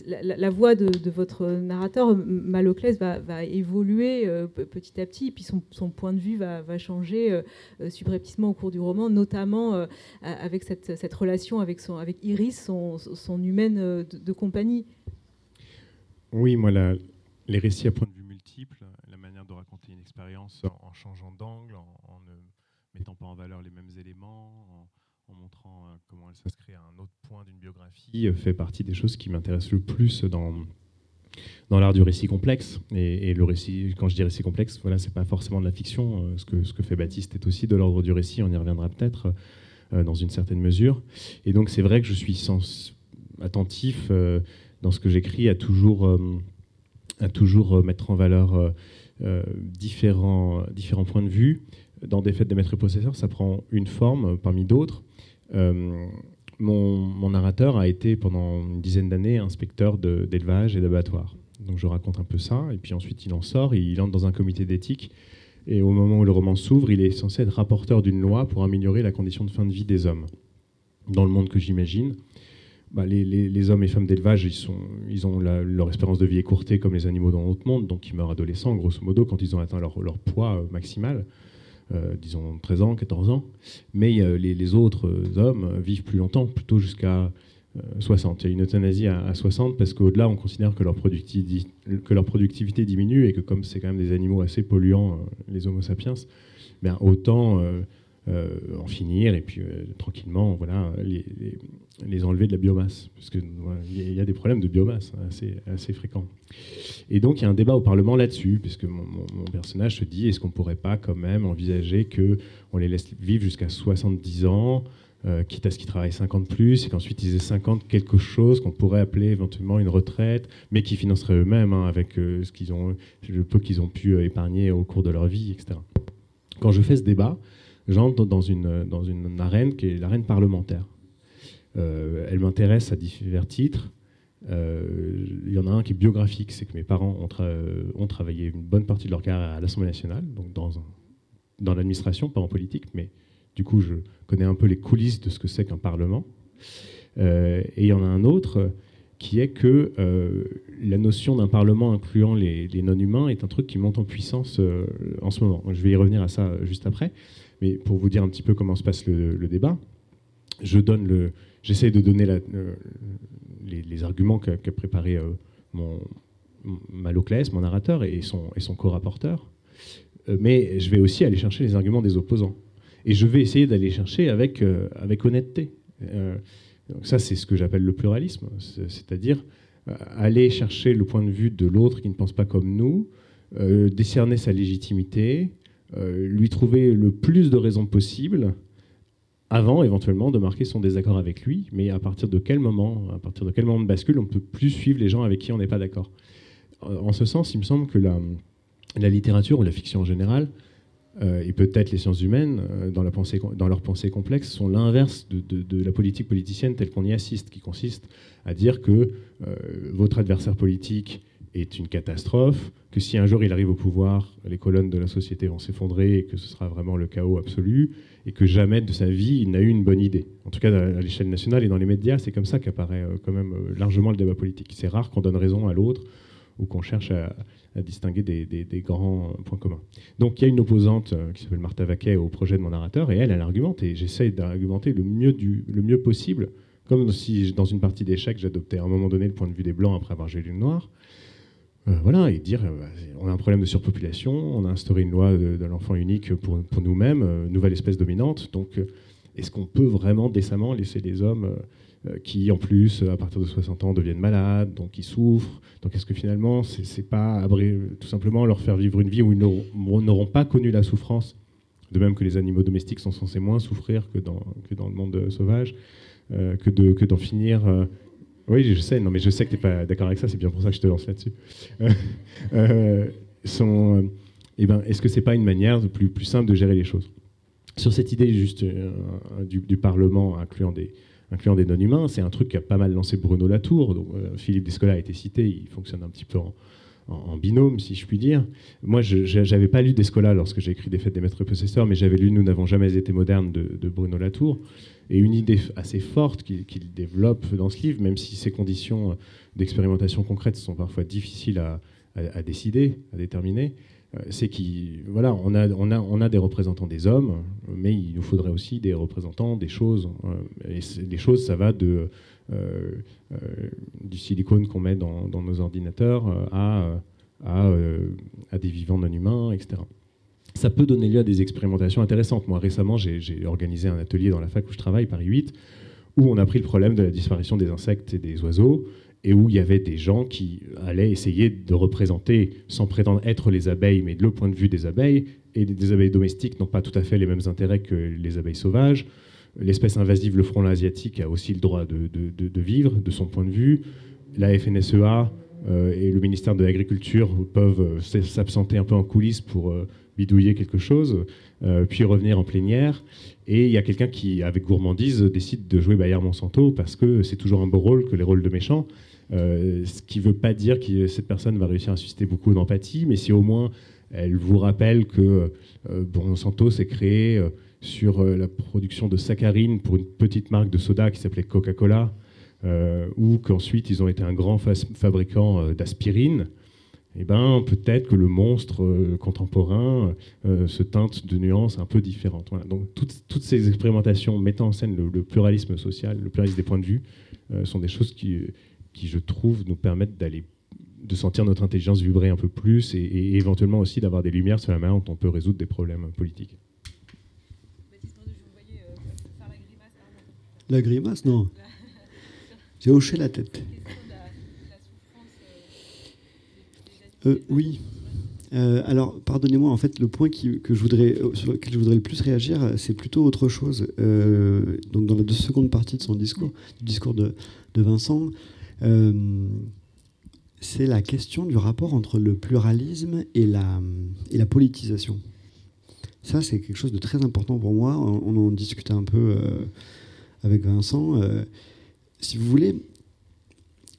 la, voix de, votre narrateur, Maloclès, va, évoluer petit à petit, et puis son, point de vue va, changer subrepticement au cours du roman, notamment avec cette, relation avec, Iris, son, humaine de, compagnie. Oui, moi, les récits à point de vue multiple, la manière de raconter une expérience en, changeant d'angle, en, mettant pas en valeur les mêmes éléments, en, montrant euh, comment elle s'inscrit à un autre point d'une biographie, euh, fait partie des choses qui m'intéressent le plus dans, dans l'art du récit complexe. Et, le récit, quand je dis récit complexe, voilà, c'est pas forcément de la fiction. Euh, ce que, ce que fait Baptiste est aussi de l'ordre du récit, on y reviendra peut-être dans une certaine mesure. Et donc c'est vrai que je suis attentif dans ce que j'écris à toujours, à toujours mettre en valeur différents, différents points de vue. Dans des fêtes des maîtres et possesseurs, ça prend une forme parmi d'autres. Euh, mon, narrateur a été pendant une dizaine d'années inspecteur d'élevage et d'abattoir. Donc je raconte un peu ça, et puis ensuite il en sort, il entre dans un comité d'éthique, et au moment où le roman s'ouvre, il est censé être rapporteur d'une loi pour améliorer la condition de fin de vie des hommes. Dans le monde que j'imagine, bah, les, hommes et femmes d'élevage, ils, ils ont leur espérance de vie écourtée comme les animaux dans notre monde, donc ils meurent adolescents, grosso modo, quand ils ont atteint leur, poids euh, maximal, euh, disons 13 ans, 14 ans. Mais euh, les, autres hommes vivent plus longtemps, plutôt jusqu'à 60. Il y a une euthanasie à, 60 parce qu'au-delà, on considère que leur, productivité, que leur productivité diminue et que comme c'est quand même des animaux assez polluants, les Homo sapiens, bien, autant euh, en finir et puis euh, tranquillement voilà, les, les, enlever de la biomasse, parce qu'il y, a des problèmes de biomasse hein, assez, assez fréquents. Et donc il y a un débat au Parlement là-dessus, puisque mon, mon, personnage se dit est-ce qu'on ne pourrait pas quand même envisager qu'on les laisse vivre jusqu'à 70 ans euh, quitte à ce qu'ils travaillent 50 plus, et qu'ensuite ils aient 50 quelque chose qu'on pourrait appeler éventuellement une retraite, mais qui financeraient eux-mêmes hein, avec ce qu'ils ont, le peu qu'ils ont pu épargner au cours de leur vie, etc. Quand je fais ce débat, j'entre dans une, dans une arène qui est l'arène parlementaire. Euh, elle m'intéresse à divers titres. Euh, il y en a un qui est biographique, c'est que mes parents ont, travaillé une bonne partie de leur carrière à l'Assemblée nationale, donc dans, dans l'administration, pas en politique, mais du coup je connais un peu les coulisses de ce que c'est qu'un parlement. Euh, et il y en a un autre qui est que la notion d'un parlement incluant les non-humains est un truc qui monte en puissance en ce moment. Je vais y revenir à ça juste après. Mais pour vous dire un petit peu comment se passe le, débat, je j'essaie de donner la, les, arguments qu'a préparé euh, mon Maloclès, mon narrateur, et son, co-rapporteur. Euh, mais je vais aussi aller chercher les arguments des opposants. Et je vais essayer d'aller chercher avec, euh, avec honnêteté. donc ça, c'est ce que j'appelle le pluralisme, c'est-à-dire aller chercher le point de vue de l'autre qui ne pense pas comme nous, décerner sa légitimité, euh, lui trouver le plus de raisons possibles avant éventuellement de marquer son désaccord avec lui, mais à partir de quel moment, à partir de quel moment de bascule, on ne peut plus suivre les gens avec qui on n'est pas d'accord? En ce sens, il me semble que la, littérature ou la fiction en général, euh, et peut-être les sciences humaines, euh, dans, leur pensée complexe, sont l'inverse de, la politique politicienne telle qu'on y assiste, qui consiste à dire que votre adversaire politique est une catastrophe, que si un jour il arrive au pouvoir, les colonnes de la société vont s'effondrer et que ce sera vraiment le chaos absolu, et que jamais de sa vie il n'a eu une bonne idée. En tout cas, à l'échelle nationale et dans les médias, c'est comme ça qu'apparaît euh, quand même euh, largement le débat politique. C'est rare qu'on donne raison à l'autre ou qu'on cherche à, distinguer des, grands euh, points communs. Donc il y a une opposante qui s'appelle Martha Vaquet au projet de mon narrateur, et elle, elle argumente, et j'essaie d'argumenter le mieux, le mieux possible, comme si dans une partie d'échecs, j'adoptais à un moment donné le point de vue des Blancs après avoir joué le Noir. Euh, voilà, et dire euh, on a un problème de surpopulation, on a instauré une loi de, l'enfant unique pour, nous-mêmes, euh, nouvelle espèce dominante, donc est-ce qu'on peut vraiment décemment laisser les hommes qui en plus, à partir de 60 ans, deviennent malades, donc ils souffrent? Donc est-ce que finalement, c'est pas tout simplement leur faire vivre une vie où ils n'auront pas connu la souffrance? De même que les animaux domestiques sont censés moins souffrir que dans, que dans le monde sauvage, que d'en que finir oui, je sais, non, mais je sais que tu n'es pas d'accord avec ça, c'est bien pour ça que je te lance là-dessus. Euh, euh, euh, eh ben, Est-ce que ce n'est pas une manière de plus, simple de gérer les choses? Sur cette idée juste du, Parlement incluant des, incluant des non-humains, c'est un truc qui a pas mal lancé Bruno Latour. Philippe Descola a été cité, il fonctionne un petit peu en, binôme, si je puis dire. Moi, je n'avais pas lu Descola lorsque j'ai écrit Des fêtes des maîtres possesseurs, mais j'avais lu Nous n'avons jamais été modernes de, Bruno Latour et une idée assez forte qu'il développe dans ce livre, même si ces conditions d'expérimentation concrète sont parfois difficiles à, décider, à déterminer, c'est qu'on voilà, a, on, a, on a des représentants des hommes, mais il nous faudrait aussi des représentants des choses. Euh, et les choses, ça va de, euh, du silicone qu'on met dans, nos ordinateurs à, à, à, des vivants non humains, etc ça peut donner lieu à des expérimentations intéressantes. Moi, récemment, j'ai organisé un atelier dans la fac où je travaille, Paris 8, où on a pris le problème de la disparition des insectes et des oiseaux, et où il y avait des gens qui allaient essayer de représenter, sans prétendre être les abeilles, mais le point de vue des abeilles, et des abeilles domestiques n'ont pas tout à fait les mêmes intérêts que les abeilles sauvages. L'espèce invasive, le frelon asiatique, a aussi le droit de, vivre, de son point de vue. La FNSEA euh, et le ministère de l'Agriculture peuvent euh, s'absenter un peu en coulisses pour... Euh, bidouiller quelque chose, puis revenir en plénière. Et il y a quelqu'un qui, avec gourmandise, décide de jouer Bayard Monsanto parce que c'est toujours un beau rôle que les rôles de méchants. Euh, ce qui ne veut pas dire que cette personne va réussir à susciter beaucoup d'empathie, mais si au moins elle vous rappelle que euh, Monsanto s'est créé sur la production de saccharine pour une petite marque de soda qui s'appelait Coca-Cola, ou qu'ensuite ils ont été un grand fabricant d'aspirine, eh ben, peut-être que le monstre euh, contemporain euh, se teinte de nuances un peu différentes. Donc toutes, ces expérimentations mettant en scène le, pluralisme social, le pluralisme des points de vue, euh, sont des choses qui, qui, je trouve, nous permettent d'aller de sentir notre intelligence vibrer un peu plus et, éventuellement aussi d'avoir des lumières sur la manière dont on peut résoudre des problèmes politiques. La grimace, non. J'ai hoché la tête. Euh, oui. Euh, alors, pardonnez-moi, en fait, le point que je voudrais, euh, sur lequel je voudrais le plus réagir, c'est plutôt autre chose. donc, dans la seconde partie de son discours, du discours de, Vincent, c'est la question du rapport entre le pluralisme et la, et la politisation. Ça, c'est quelque chose de très important pour moi. On, en discutait un peu avec Vincent. si vous voulez,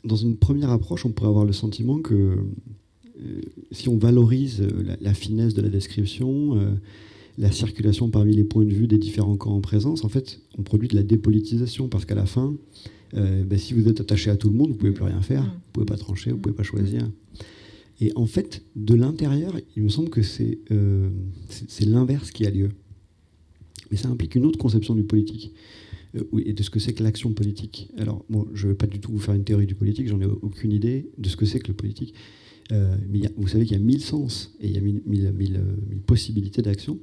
dans une première approche, on pourrait avoir le sentiment que euh, si on valorise euh, la, finesse de la description, euh, la circulation parmi les points de vue des différents camps en présence, en fait, on produit de la dépolitisation parce qu'à la fin, ben, si vous êtes attaché à tout le monde, vous pouvez plus rien faire, mm. vous pouvez pas trancher, vous pouvez pas choisir. Et en fait, de l'intérieur, il me semble que c'est c'est l'inverse qui a lieu. Mais ça implique une autre conception du politique et de ce que c'est que l'action politique. Alors, bon, je ne vais pas du tout vous faire une théorie du politique, j'en ai aucune idée de ce que c'est que le politique. Euh, mais vous savez qu'il y a mille sens et il y a mille, possibilités d'action.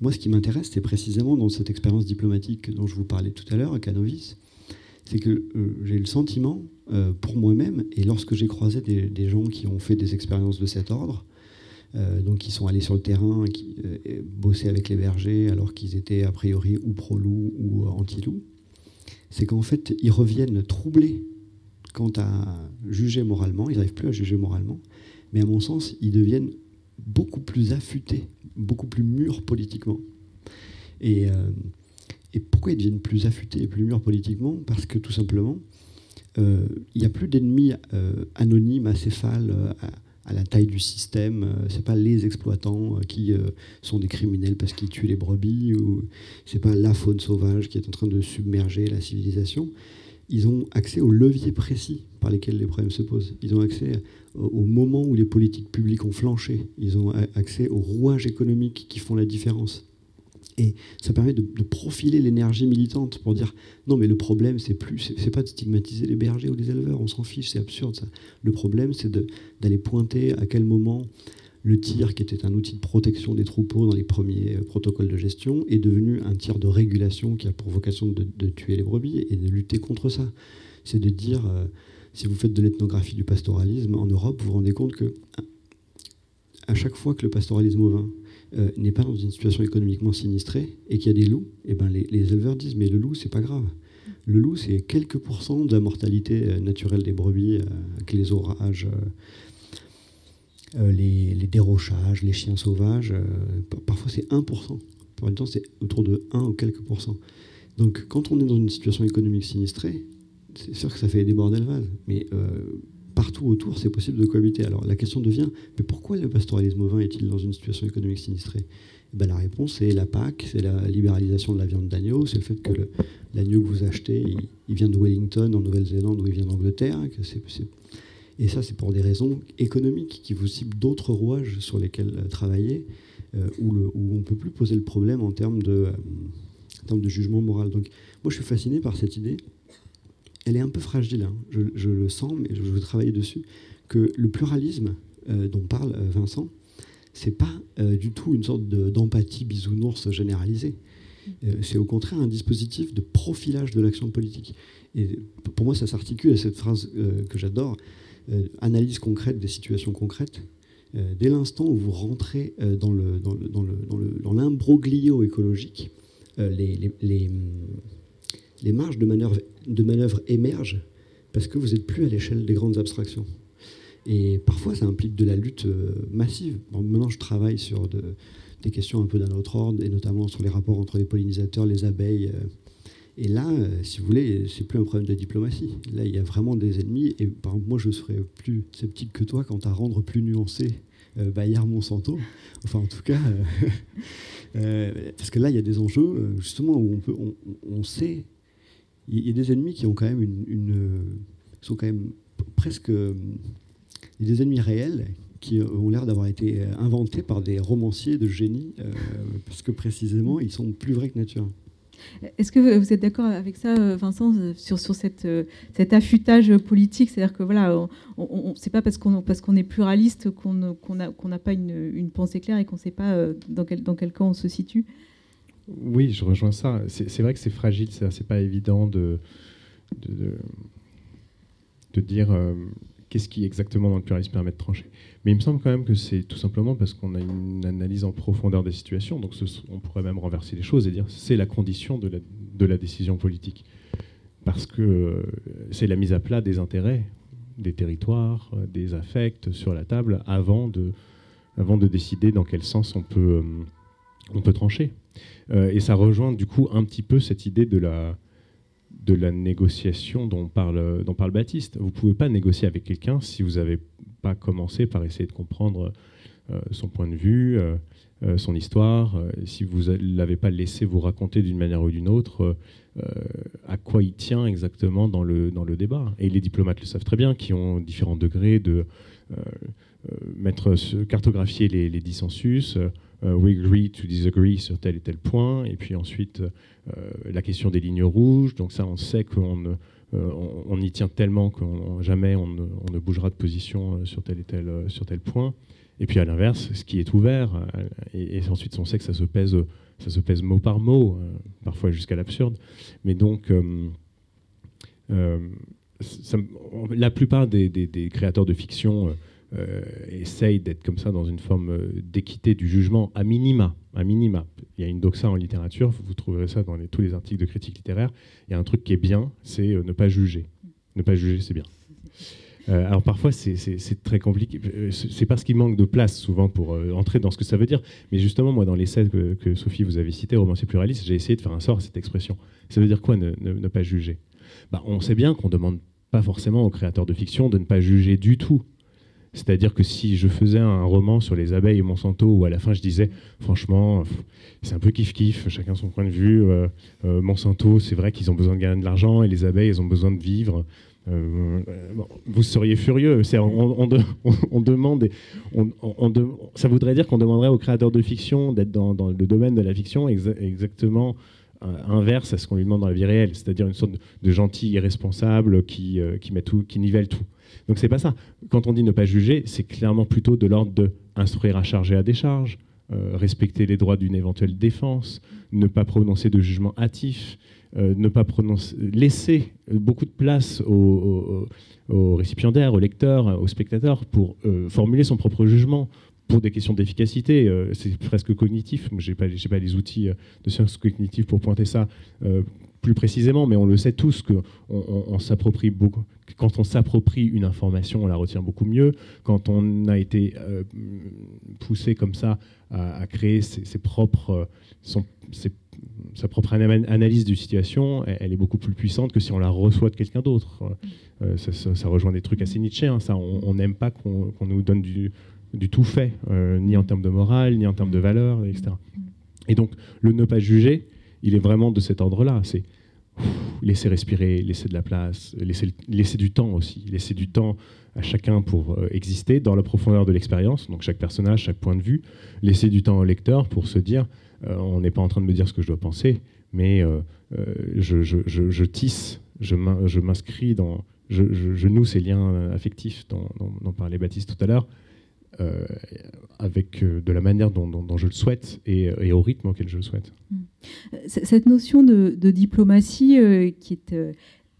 Moi, ce qui m'intéresse, c'est précisément dans cette expérience diplomatique dont je vous parlais tout à l'heure, à Canovis, c'est que euh, j'ai le sentiment, euh, pour moi-même, et lorsque j'ai croisé des, gens qui ont fait des expériences de cet ordre, donc qui sont allés sur le terrain, qui bossaient avec les bergers alors qu'ils étaient a priori ou pro-loup ou anti-loup, c'est qu'en fait, ils reviennent troublés quant à juger moralement, ils n'arrivent plus à juger moralement, mais à mon sens, ils deviennent beaucoup plus affûtés, beaucoup plus mûrs politiquement. Et, euh, pourquoi ils deviennent plus affûtés et plus mûrs politiquement? Parce que tout simplement, euh, il n'y a plus d'ennemis euh, anonymes, acéphales, à, à, la taille du système. Ce n'est pas les exploitants qui sont des criminels parce qu'ils tuent les brebis, ou c'est pas la faune sauvage qui est en train de submerger la civilisation ils ont accès aux leviers précis par lesquels les problèmes se posent. Ils ont accès au moment où les politiques publiques ont flanché. Ils ont accès aux rouages économiques qui font la différence. Et ça permet de, profiler l'énergie militante pour dire non, mais le problème, c'est plus, c'est pas de stigmatiser les bergers ou les éleveurs, on s'en fiche, c'est absurde ça. Le problème, c'est d'aller pointer à quel moment le tir, qui était un outil de protection des troupeaux dans les premiers euh, protocoles de gestion, est devenu un tir de régulation qui a pour vocation de, tuer les brebis et de lutter contre ça. C'est de dire, euh, si vous faites de l'ethnographie du pastoralisme en Europe, vous vous rendez compte que à chaque fois que le pastoralisme ovin euh, n'est pas dans une situation économiquement sinistrée et qu'il y a des loups, et eh ben les, les, éleveurs disent mais le loup c'est pas grave. Le loup c'est quelques pourcents de la mortalité naturelle des brebis avec les orages euh, les, dérochages, les chiens sauvages, euh, parfois c'est 1%. Par temps, c'est autour de 1 ou quelques pourcents. Donc, quand on est dans une situation économique sinistrée, c'est sûr que ça fait déborder le vase. Mais euh, partout autour, c'est possible de cohabiter. Alors, la question devient mais pourquoi le pastoralisme ovin est-il dans une situation économique sinistrée? Eh ben, La réponse, c'est la PAC, c'est la libéralisation de la viande d'agneau, c'est le fait que l'agneau que vous achetez, il, vient de Wellington, en Nouvelle-Zélande, ou il vient d'Angleterre, c'est et ça, c'est pour des raisons économiques qui vous ciblent d'autres rouages sur lesquels euh, travailler, euh, où, on ne peut plus poser le problème en termes euh, de jugement moral. Donc, moi, je suis fasciné par cette idée. Elle est un peu fragile, hein. je, le sens, mais je veux travailler dessus, que le pluralisme dont parle Vincent, c'est pas du tout une sorte d'empathie bisounours généralisée. c'est au contraire un dispositif de profilage de l'action politique. Et pour moi, ça s'articule à cette phrase que j'adore euh, analyse concrète des situations concrètes. Euh, dès l'instant où vous rentrez euh, dans, l'imbroglio écologique, les, marges de manœuvre, émergent parce que vous n'êtes plus à l'échelle des grandes abstractions. Et parfois, ça implique de la lutte massive. maintenant, je travaille sur de, des questions un peu d'un autre ordre, et notamment sur les rapports entre les pollinisateurs, les abeilles, et là, euh, si vous voulez, c'est plus un problème de diplomatie. Là, il y a vraiment des ennemis. Et par exemple, moi, je serais plus sceptique que toi quant à rendre plus nuancé euh, Bayard Monsanto. Enfin, en tout cas, euh, euh, parce que là, il y a des enjeux, justement, où on, sait. Il y a des ennemis qui ont quand même une sont quand même presque. Il y a des ennemis réels qui ont l'air d'avoir été inventés par des romanciers de génie, parce que précisément, ils sont plus vrais que nature. Est-ce que vous êtes d'accord avec ça, euh, Vincent, euh, sur, euh, cet affûtage politique? C'est-à-dire que voilà, on, c'est pas parce qu'on est pluraliste qu'on n'a pas une, pensée claire et qu'on ne sait pas dans quel camp on se situe Oui, je rejoins ça. C'est vrai que c'est fragile, c'est pas évident de, de, dire qu'est-ce qui exactement dans le pluralisme permet de trancher. Mais il me semble quand même que c'est tout simplement parce qu'on a une analyse en profondeur des situations, donc on pourrait même renverser les choses et dire c'est la condition de la, de la, décision politique. Parce que euh, c'est la mise à plat des intérêts, des territoires, euh, des affects sur la table avant de, avant de décider dans quel sens on peut, euh, on peut trancher. Et ça rejoint du coup un petit peu cette idée de la, de la négociation dont parle, dont parle Baptiste. Vous ne pouvez pas négocier avec quelqu'un si vous n'avez pas commencé par essayer de comprendre euh, son point de vue, euh, euh, son histoire, si vous ne l'avez pas laissé vous raconter d'une manière ou d'une autre à quoi il tient exactement dans le, dans le débat. Et les diplomates le savent très bien, qui ont différents degrés de mettre, cartographier les dissensus. We agree to disagree sur tel et tel point, et puis ensuite la question des lignes rouges. Donc ça, on sait qu'on ne euh, on, y tient tellement que jamais on ne, bougera de position euh, sur tel et tel, euh, sur tel point. Et puis à l'inverse, ce qui est ouvert, et, ensuite on sait que ça se pèse, ça se pèse mot par mot, parfois jusqu'à l'absurde. Mais donc, la plupart des, créateurs de fiction euh, essaye d'être comme ça dans une forme euh, d'équité du jugement à minima. À minima. Il y a une doxa en littérature, vous trouverez ça dans tous les articles de critique littéraire. Il y a un truc qui est bien, c'est euh, ne pas juger. Ne pas juger, c'est bien. alors parfois, c'est très compliqué. C'est parce qu'il manque de place souvent pour entrer dans ce que ça veut dire. Mais justement, moi, dans l'essai que, que Sophie vous avez cité, Romancier pluraliste, j'ai essayé de faire un sort à cette expression. Ça veut dire quoi, ne, ne, pas juger? Bah, On sait bien qu'on ne demande pas forcément aux créateurs de fiction de ne pas juger du tout. C'est-à-dire que si je faisais un roman sur les abeilles et Monsanto, où à la fin je disais, franchement, c'est un peu kiff-kiff, chacun son point de vue, euh, euh, Monsanto, c'est vrai qu'ils ont besoin de gagner de l'argent, et les abeilles, elles ont besoin de vivre. Euh, vous seriez furieux. On, on, demande, ça voudrait dire qu'on demanderait aux créateurs de fiction d'être dans, le domaine de la fiction exactement inverse à ce qu'on lui demande dans la vie réelle, c'est-à-dire une sorte de, gentil irresponsable qui, qui, met tout, qui nivelle tout. Donc c'est pas ça. Quand on dit ne pas juger, c'est clairement plutôt de l'ordre de instruire à charge et à décharge, respecter les droits d'une éventuelle défense, ne pas prononcer de jugement hâtif, ne pas prononcer, laisser beaucoup de place aux, récipiendaires, aux lecteurs, aux spectateurs pour formuler son propre jugement, pour des questions d'efficacité, euh, c'est presque cognitif. Je n'ai pas, pas, les outils euh, de sciences cognitives pour pointer ça euh, plus précisément, mais on le sait tous que. Quand on s'approprie une information, on la retient beaucoup mieux. Quand on a été poussé comme ça à, créer ses, propres, son, sa propre analyse de situation, elle, est beaucoup plus puissante que si on la reçoit de quelqu'un d'autre. ça, rejoint des trucs assez Nietzsche. Hein, ça, on n'aime pas qu'on nous donne du, tout fait, euh, ni en termes de morale, ni en termes de valeur, etc. Et donc, le ne pas juger, il est vraiment de cet ordre-là. C'est laisser respirer, laisser de la place, laisser, du temps aussi, laisser du temps à chacun pour euh, exister dans la profondeur de l'expérience, donc chaque personnage, chaque point de vue, laisser du temps au lecteur pour se dire, euh, on n'est pas en train de me dire ce que je dois penser, mais je, tisse, je m'inscris dans, je, noue ces liens affectifs dont, parlait Baptiste tout à l'heure, euh, avec euh, de la manière dont, je le souhaite et, au rythme auquel je le souhaite. Mm. Cette notion de, diplomatie euh, qui est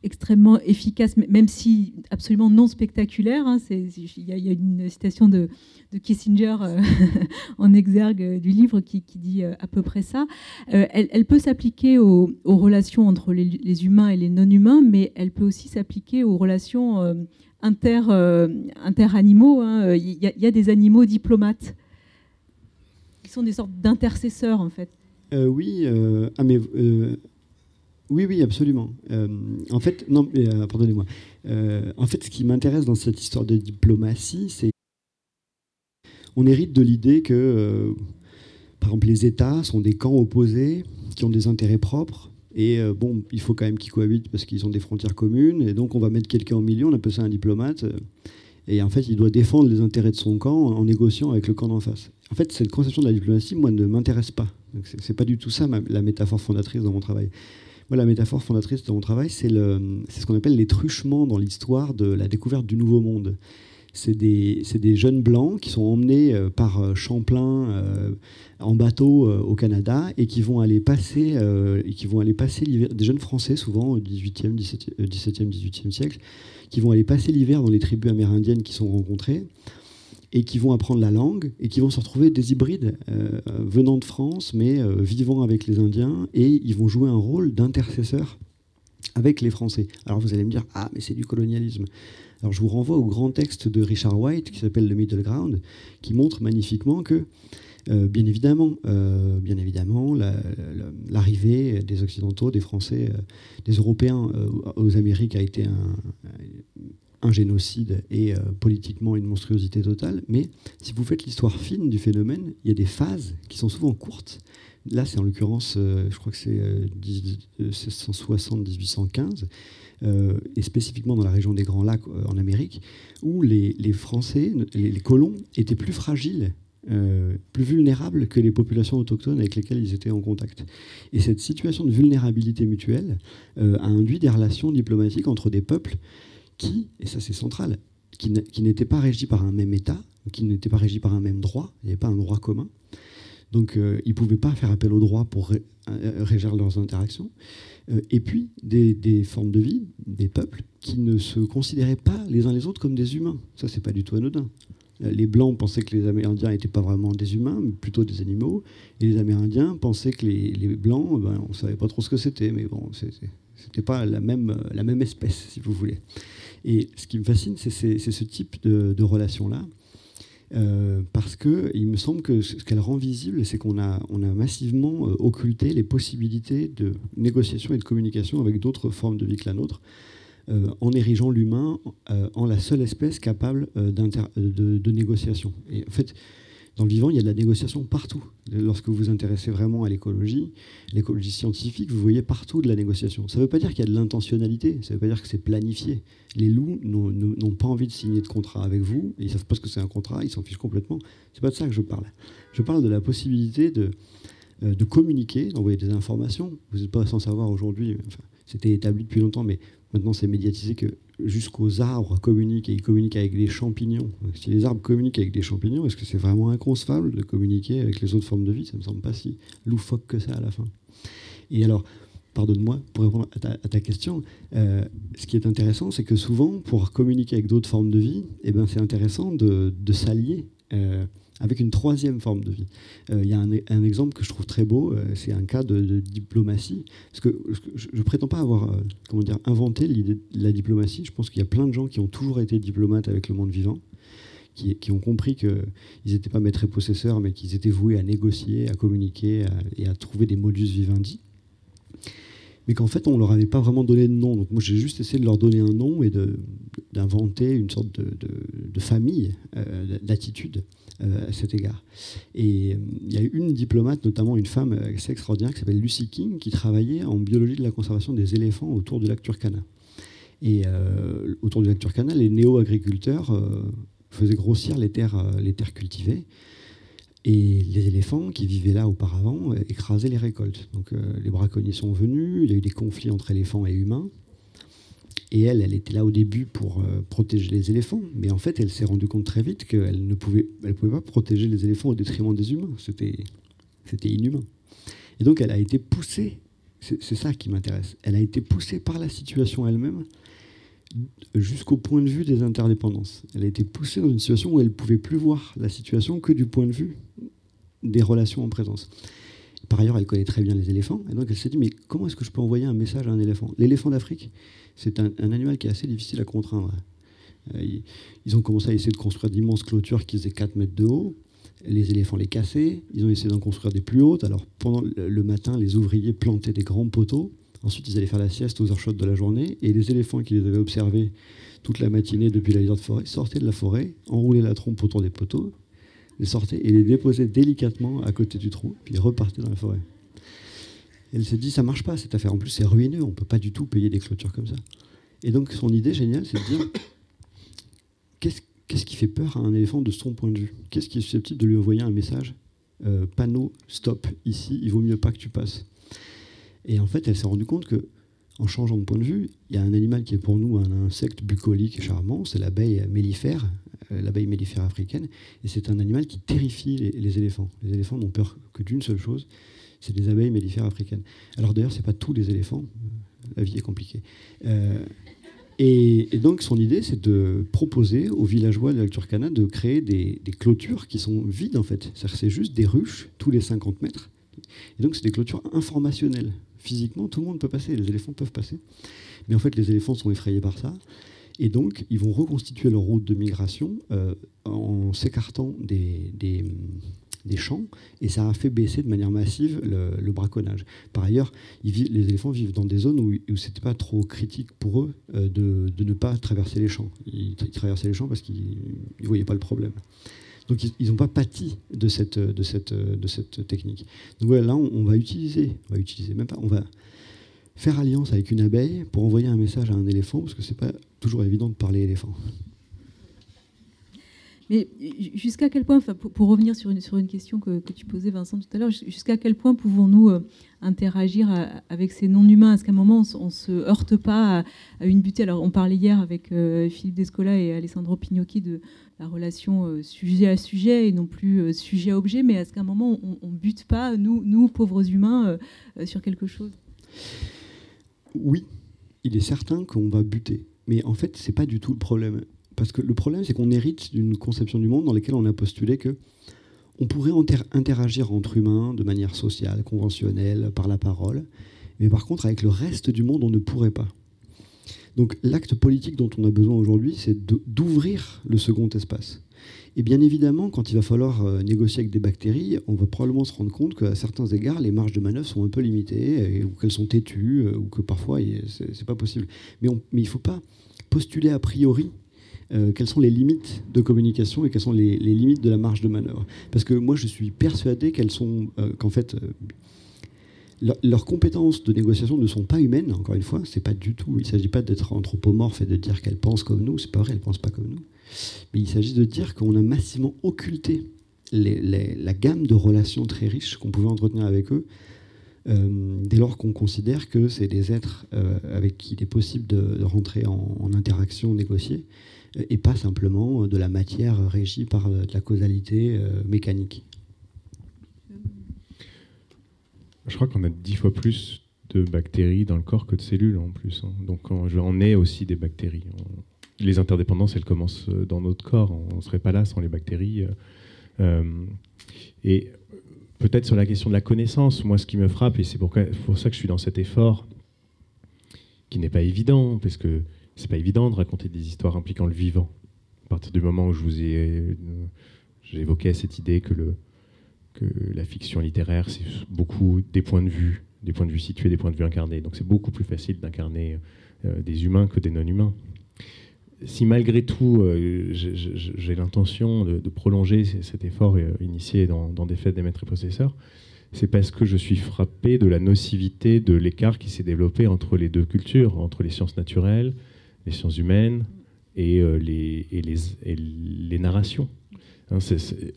extrêmement efficace, même si absolument non spectaculaire. Hein, il y, a une citation de, Kissinger en exergue du livre qui, dit à peu près ça. elle, peut s'appliquer aux, relations entre les, humains et les non-humains, mais elle peut aussi s'appliquer aux relations inter, euh, interanimaux. Hein. Il y, a des animaux diplomates qui sont des sortes d'intercesseurs, en fait. Euh, oui, euh, ah, mais, oui, oui, absolument. en fait, non, pardonnez-moi. en fait, ce qui m'intéresse dans cette histoire de diplomatie, c'est on hérite de l'idée que, par exemple, les États sont des camps opposés qui ont des intérêts propres et euh, bon, il faut quand même qu'ils cohabitent parce qu'ils ont des frontières communes. Et donc, on va mettre quelqu'un au milieu, on appelle ça un diplomate. Et en fait, il doit défendre les intérêts de son camp en négociant avec le camp d'en face. En fait, cette conception de la diplomatie, moi, ne m'intéresse pas. Ce n'est pas du tout ça la métaphore fondatrice dans mon travail. Moi, la métaphore fondatrice de mon travail, c'est ce qu'on appelle les truchements dans l'histoire de la découverte du Nouveau Monde c'est des, jeunes blancs qui sont emmenés euh, par euh, Champlain euh, en bateau au Canada et qui vont aller passer, passer l'hiver, des jeunes français souvent au 18e, 17e, 18e siècle, qui vont aller passer l'hiver dans les tribus amérindiennes qui sont rencontrées et qui vont apprendre la langue et qui vont se retrouver des hybrides venant de France mais vivant avec les Indiens et ils vont jouer un rôle d'intercesseur avec les Français. Alors vous allez me dire, ah mais c'est du colonialisme. Alors je vous renvoie au grand texte de Richard White qui s'appelle Le Middle Ground, qui montre magnifiquement que, euh, bien évidemment, euh, bien évidemment, l'arrivée des Occidentaux, des Français, euh, des Européens aux Amériques a été un, un génocide et politiquement une monstruosité totale. Mais si vous faites l'histoire fine du phénomène, il y a des phases qui sont souvent courtes. Là, c'est en l'occurrence, je crois que c'est 1760-1815. Euh, et spécifiquement dans la région des Grands Lacs euh, en Amérique, où les, Français, les, colons, étaient plus fragiles euh, plus vulnérables que les populations autochtones avec lesquelles ils étaient en contact. Et cette situation de vulnérabilité mutuelle a induit des relations diplomatiques entre des peuples qui, et ça c'est central, qui n'étaient pas régis par un même État, qui n'étaient pas régis par un même droit, il n'y avait pas un droit commun. Donc ils ne pouvaient pas faire appel au droit pour régir leurs interactions. Euh, et puis des, formes de vie, des peuples qui ne se considéraient pas les uns les autres comme des humains. Ça, c'est pas du tout anodin. Euh, les Blancs pensaient que les Amérindiens n'étaient pas vraiment des humains, mais plutôt des animaux. Et les Amérindiens pensaient que les, Blancs, ben, on ne savait pas trop ce que c'était, mais bon, c'était pas la même, la même espèce, si vous voulez. Et ce qui me fascine, c'est ce type de relation-là, euh, parce qu'il me semble que ce qu'elle rend visible, c'est qu'on a, on a massivement euh, occulté les possibilités de négociation et de communication avec d'autres formes de vie que la nôtre, euh, en érigeant l'humain en la seule espèce capable de, de, négociation. Et en fait, dans le vivant, il y a de la négociation partout. Lorsque vous vous intéressez vraiment à l'écologie, l'écologie scientifique, vous voyez partout de la négociation. Ça ne veut pas dire qu'il y a de l'intentionnalité, ça ne veut pas dire que c'est planifié. Les loups n'ont pas envie de signer de contrat avec vous, ils ne savent pas ce que c'est un contrat, ils s'en fichent complètement. C'est pas de ça que je parle. Je parle de la possibilité de, de communiquer, d'envoyer des informations. Vous n'êtes pas sans savoir aujourd'hui, c'était établi depuis longtemps, mais maintenant c'est médiatisé que jusqu'aux arbres communiquent et ils communiquent avec des champignons. si les arbres communiquent avec des champignons, est-ce que c'est vraiment inconcevable de communiquer avec les autres formes de vie? Ça ne me semble pas si loufoque que ça à la fin. Et alors, pardonne-moi, pour répondre à ta, question, euh, ce qui est intéressant, c'est que souvent, pour communiquer avec d'autres formes de vie, eh ben, c'est intéressant de, s'allier. Euh, avec une troisième forme de vie. Euh, il y a un, exemple que je trouve très beau, c'est un cas de, diplomatie. Parce que je ne prétends pas avoir dire, inventé l'idée de la diplomatie. Je pense qu'il y a plein de gens qui ont toujours été diplomates avec le monde vivant, qui, ont compris qu'ils n'étaient pas maîtres et possesseurs, mais qu'ils étaient voués à négocier, à communiquer et à trouver des modus vivendi mais qu'en fait, on leur avait pas vraiment donné de nom. Donc moi, j'ai juste essayé de leur donner un nom et d'inventer une sorte de, famille euh, d'attitude euh, à cet égard. Et euh, il y a une diplomate, notamment une femme assez extraordinaire, qui s'appelle Lucy King, qui travaillait en biologie de la conservation des éléphants autour du lac Turkana. Et autour du lac Turkana, les néo-agriculteurs faisaient grossir les terres, les terres cultivées. Et les éléphants qui vivaient là auparavant euh, écrasaient les récoltes. Donc euh, les braconniers sont venus, il y a eu des conflits entre éléphants et humains. Et elle, elle était là au début pour euh, protéger les éléphants, mais en fait, elle s'est rendue compte très vite qu'elle ne pouvait, elle pouvait pas protéger les éléphants au détriment des humains. C'était, c'était inhumain. Et donc, elle a été poussée. C'est ça qui m'intéresse. Elle a été poussée par la situation elle-même jusqu'au point de vue des interdépendances. Elle a été poussée dans une situation où elle ne pouvait plus voir la situation que du point de vue des relations en présence. Par ailleurs, elle connaît très bien les éléphants, et donc elle s'est dit, mais comment est-ce que je peux envoyer un message à un éléphant? L'éléphant d'Afrique, c'est un, animal qui est assez difficile à contraindre. Euh, ils ont commencé à essayer de construire d'immenses clôtures qui faisaient 4 mètres de haut. Les éléphants les cassaient. Ils ont essayé d'en construire des plus hautes. Alors, pendant le matin, les ouvriers plantaient des grands poteaux. Ensuite, ils allaient faire la sieste aux heures chaudes de la journée. Et les éléphants qui les avaient observés toute la matinée depuis la lisière de forêt sortaient de la forêt, enroulaient la trompe autour des poteaux, les sortaient et les déposaient délicatement à côté du trou, puis repartaient dans la forêt. Elle s'est dit, ça marche pas cette affaire. En plus, c'est ruineux, on ne peut pas du tout payer des clôtures comme ça. Et donc, son idée géniale, c'est de dire, qu'est-ce qui fait peur à un éléphant de son point de vue? Qu'est-ce qui est susceptible de lui envoyer un message euh, Panneau, stop, ici, il vaut mieux pas que tu passes? Et en fait, elle s'est rendue compte que, en changeant de point de vue, il y a un animal qui est pour nous un insecte bucolique et charmant, c'est l'abeille mellifère, euh, l'abeille mellifère africaine, et c'est un animal qui terrifie les, éléphants. Les éléphants n'ont peur que d'une seule chose, c'est des abeilles mellifères africaines. Alors d'ailleurs, c'est pas tous les éléphants, euh, la vie est compliquée. Euh, et, donc son idée, c'est de proposer aux villageois de la Turkana de créer des, clôtures qui sont vides en fait. C'est juste des ruches tous les 50 mètres. Et donc c'est des clôtures informationnelles physiquement, tout le monde peut passer, les éléphants peuvent passer. Mais en fait, les éléphants sont effrayés par ça. Et donc, ils vont reconstituer leur route de migration euh, en s'écartant des, champs, et ça a fait baisser de manière massive le, braconnage. Par ailleurs, les éléphants vivent dans des zones où, où ce n'était pas trop critique pour eux euh, de, ne pas traverser les champs. Ils, traversaient les champs parce qu'ils ne voyaient pas le problème. Donc ils n'ont pas pâti de cette, technique. Donc voilà, là, on, va utiliser, on va utiliser même pas, on va faire alliance avec une abeille pour envoyer un message à un éléphant, parce que c'est pas toujours évident de parler éléphant. Mais jusqu'à quel point, pour, revenir sur une, question que, tu posais, Vincent, tout à l'heure, jusqu'à quel point pouvons-nous euh, interagir avec ces non-humains? Est-ce qu'à un moment, on ne se heurte pas à, une butée? Alors, on parlait hier avec euh, Philippe Descola et Alessandro Pignocchi de la relation euh, sujet à sujet et non plus sujet à objet, mais est-ce qu'à un moment, on ne bute pas, nous, nous pauvres humains, sur quelque chose? Oui, il est certain qu'on va buter. Mais en fait, ce n'est pas du tout le problème. Parce que le problème, c'est qu'on hérite d'une conception du monde dans laquelle on a postulé que on pourrait interagir entre humains de manière sociale, conventionnelle, par la parole, mais par contre, avec le reste du monde, on ne pourrait pas. Donc l'acte politique dont on a besoin aujourd'hui, c'est d'ouvrir le second espace. Et bien évidemment, quand il va falloir euh, négocier avec des bactéries, on va probablement se rendre compte qu'à certains égards, les marges de manœuvre sont un peu limitées, ou qu'elles sont têtues, euh, ou que parfois, c'est pas possible. Mais, mais il ne faut pas postuler a priori euh, quelles sont les limites de communication et quelles sont les, limites de la marge de manœuvre. Parce que moi, je suis persuadé qu'elles sont, euh, qu'en fait, euh, leurs compétences de négociation ne sont pas humaines. Encore une fois, c'est pas du tout. Il s'agit pas d'être anthropomorphe et de dire qu'elles pensent comme nous. C'est pas vrai, elles pensent pas comme nous. Mais il s'agit de dire qu'on a massivement occulté la gamme de relations très riches qu'on pouvait entretenir avec eux, dès lors qu'on considère que c'est des êtres avec qui il est possible de, rentrer en, interaction, négocier, et pas simplement de la matière régie par de la causalité mécanique. Je crois qu'on a dix fois plus de bactéries dans le corps que de cellules en plus. Hein. Donc on est aussi des bactéries. Les interdépendances, elles commencent euh, dans notre corps. On ne serait pas là sans les bactéries. Euh, euh, et peut-être sur la question de la connaissance, moi ce qui me frappe, et c'est pour, ça que je suis dans cet effort, qui n'est pas évident, parce que c'est pas évident de raconter des histoires impliquant le vivant. À partir du moment où je vous ai, j'évoquais cette idée que le, que la fiction littéraire, c'est beaucoup des points de vue, des points de vue situés, des points de vue incarnés. Donc c'est beaucoup plus facile d'incarner euh, des humains que des non-humains. Si malgré tout, euh, j'ai l'intention de, prolonger cet effort euh, initié dans, des fêtes des maîtres et possesseurs, c'est parce que je suis frappé de la nocivité de l'écart qui s'est développé entre les deux cultures, entre les sciences naturelles, les sciences humaines et, les, et les narrations. Hein,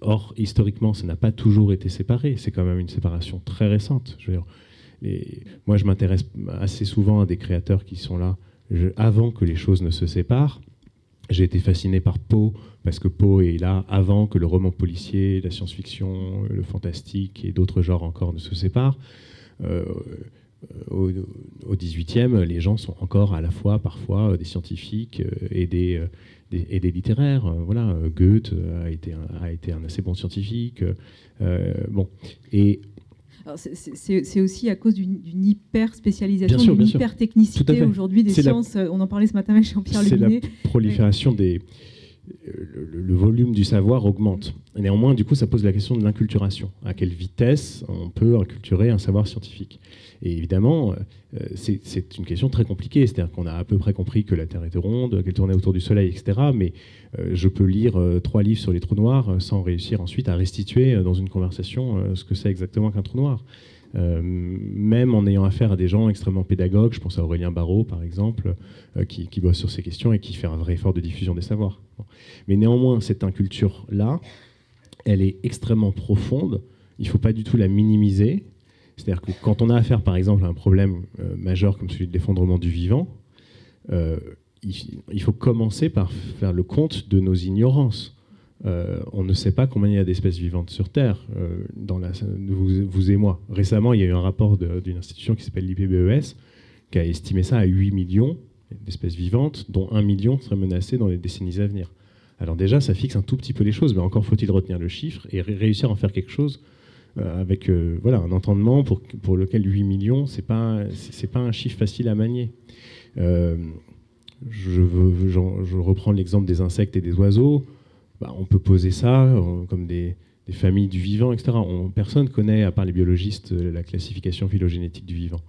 or, historiquement, ça n'a pas toujours été séparé. C'est quand même une séparation très récente. Moi, je m'intéresse assez souvent à des créateurs qui sont là avant que les choses ne se séparent. J'ai été fasciné par Poe, parce que Poe est là avant que le roman policier, la science-fiction, le fantastique et d'autres genres encore ne se séparent. Euh, au, XVIIIe, 18e, les gens sont encore à la fois parfois des scientifiques euh, et des, euh, et des littéraires. Euh, voilà, euh, Goethe euh, a été un, a été un assez bon scientifique. bon, et c'est aussi à cause d'une hyper spécialisation, d'une hyper technicité aujourd'hui des sciences. On en parlait ce matin avec Jean-Pierre C'est la prolifération des. Le, volume du savoir augmente. Néanmoins, du coup, ça pose la question de l'inculturation. À quelle vitesse on peut inculturer un savoir scientifique? Et évidemment, euh, c'est une question très compliquée. C'est-à-dire qu'on a à peu près compris que la Terre était ronde, qu'elle tournait autour du Soleil, etc. Mais euh, je peux lire euh, trois livres sur les trous noirs sans réussir ensuite à restituer dans une conversation ce que c'est exactement qu'un trou noir. même en ayant affaire à des gens extrêmement pédagogues, je pense à Aurélien Barraud par exemple, qui, qui, bosse sur ces questions et qui fait un vrai effort de diffusion des savoirs. Mais néanmoins, cette inculture-là, elle est extrêmement profonde, il ne faut pas du tout la minimiser, c'est-à-dire que quand on a affaire, par exemple, à un problème euh, majeur comme celui de l'effondrement du vivant, euh, il, faut commencer par faire le compte de nos ignorances. Euh, on ne sait pas combien il y a d'espèces vivantes sur Terre, dans la, vous, vous, et moi. Récemment, il y a eu un rapport d'une institution qui s'appelle l'IPBES, qui a estimé ça à 8 millions d'espèces vivantes, dont 1 million seraient menacées dans les décennies à venir. Alors déjà, ça fixe un tout petit peu les choses, mais encore faut-il retenir le chiffre et réussir à en faire quelque chose avec euh, voilà, un entendement pour, pour lequel 8 millions, ce n'est pas, c'est pas un chiffre facile à manier. Euh, je, reprends l'exemple des insectes et des oiseaux. Bah, on peut poser ça comme des, familles du vivant, etc. On, personne connaît, à part les biologistes, la classification phylogénétique du vivant.